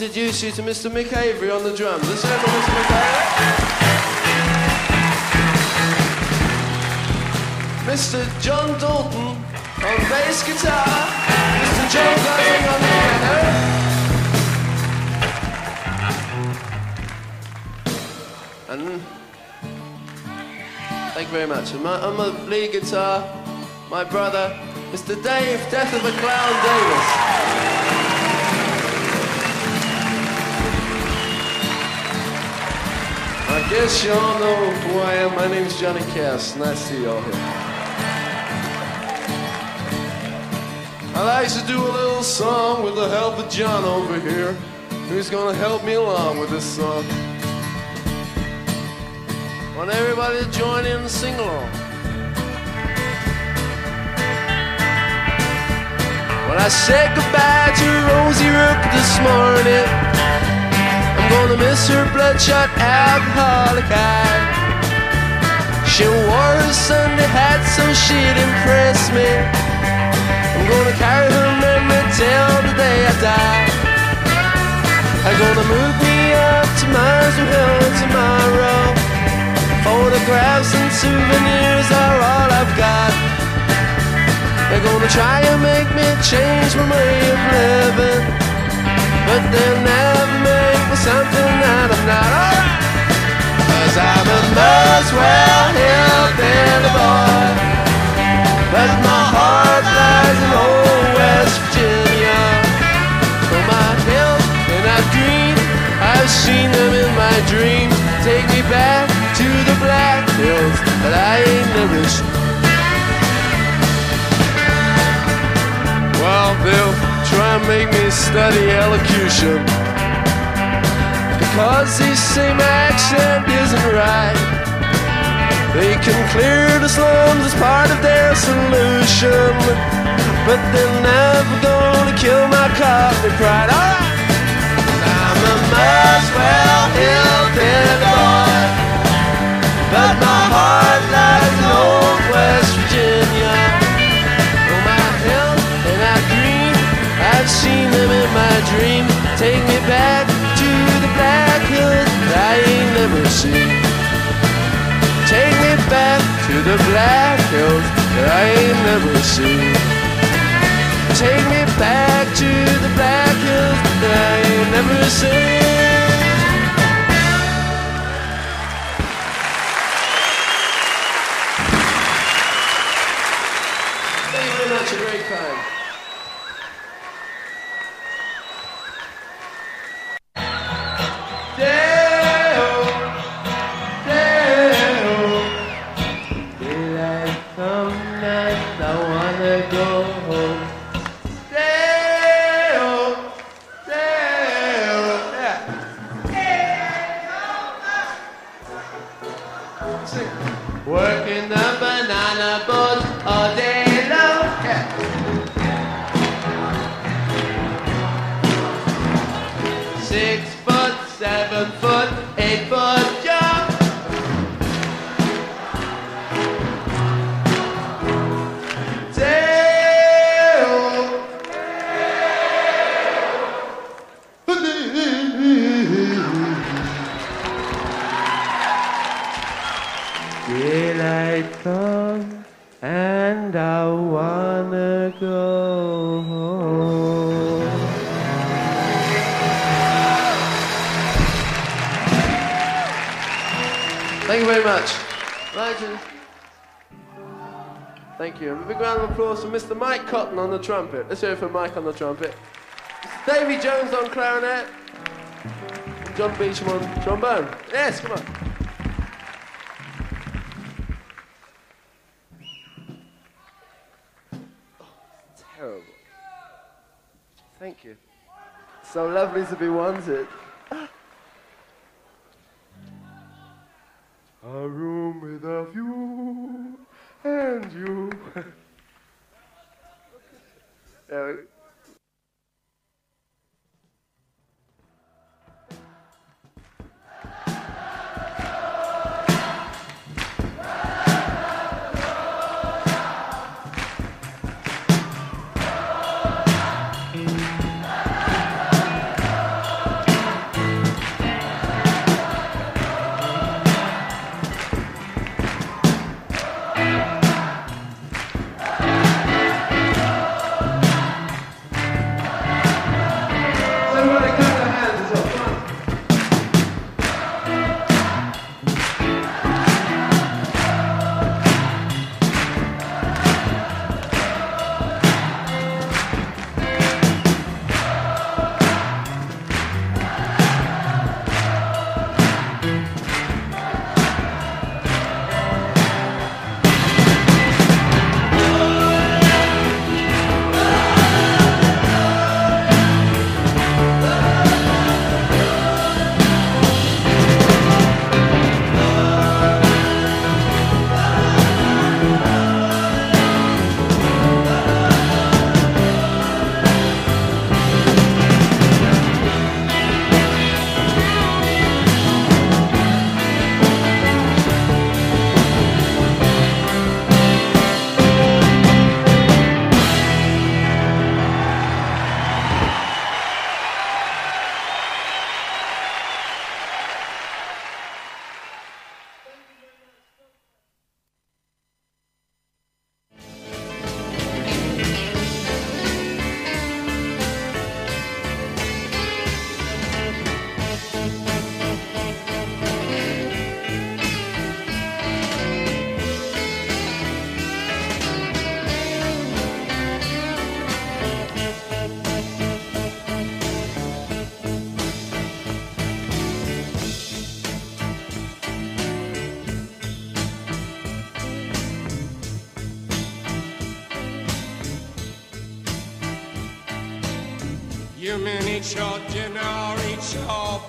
Introduce you to Mr. Mick Avery on the drums. Let's hear Mr. Mick Avery. Mr. John Dalton on bass guitar. Mr. Joe Gosling on the piano. And thank you very much. And my, on the lead guitar, my brother, Mr. Dave, Death of a Clown Davis. Guess you all know who I am. My name's Johnny Cass. Nice to see you all here. I like to do a little song with the help of John over here, who's gonna help me along with this song. Want everybody to join in and sing along. When I said goodbye to Rosie Rook this morning, I'm gonna miss her bloodshot alcoholic eye. She wore a Sunday hat so she'd impress me. I'm gonna carry her memory till the day I die. I'm gonna move me up to Hill tomorrow. Photographs and souvenirs are all I've got. They're gonna try and make me change my way of living. But they'll never make me something that I'm not. Alright! Cause I'm a Muswell hillbilly boy. But my heart lies in old West Virginia. For my health and I've dreamed, I've seen them in my dreams. Take me back to the black hills that I ain't never. Well, they'll try and make me study elocution because this same accent isn't right. They can clear the slums as part of their solution, but they're never gonna kill my cockney pride. Alright, I'm a Muswell hillbilly boy, but them my dream. Take me back to the black hills that I ain't never seen. Take me back to the black hills that I ain't never seen. Take me back to the black hills that I ain't never seen. Applause for Mr. Mike Cotton on the trumpet. Let's hear it for Mike on the trumpet. Davy Jones on clarinet. John Beecham on trombone. Yes, come on. Terrible. Thank you. So lovely to be wanted. A room with a view and you. uh,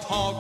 hog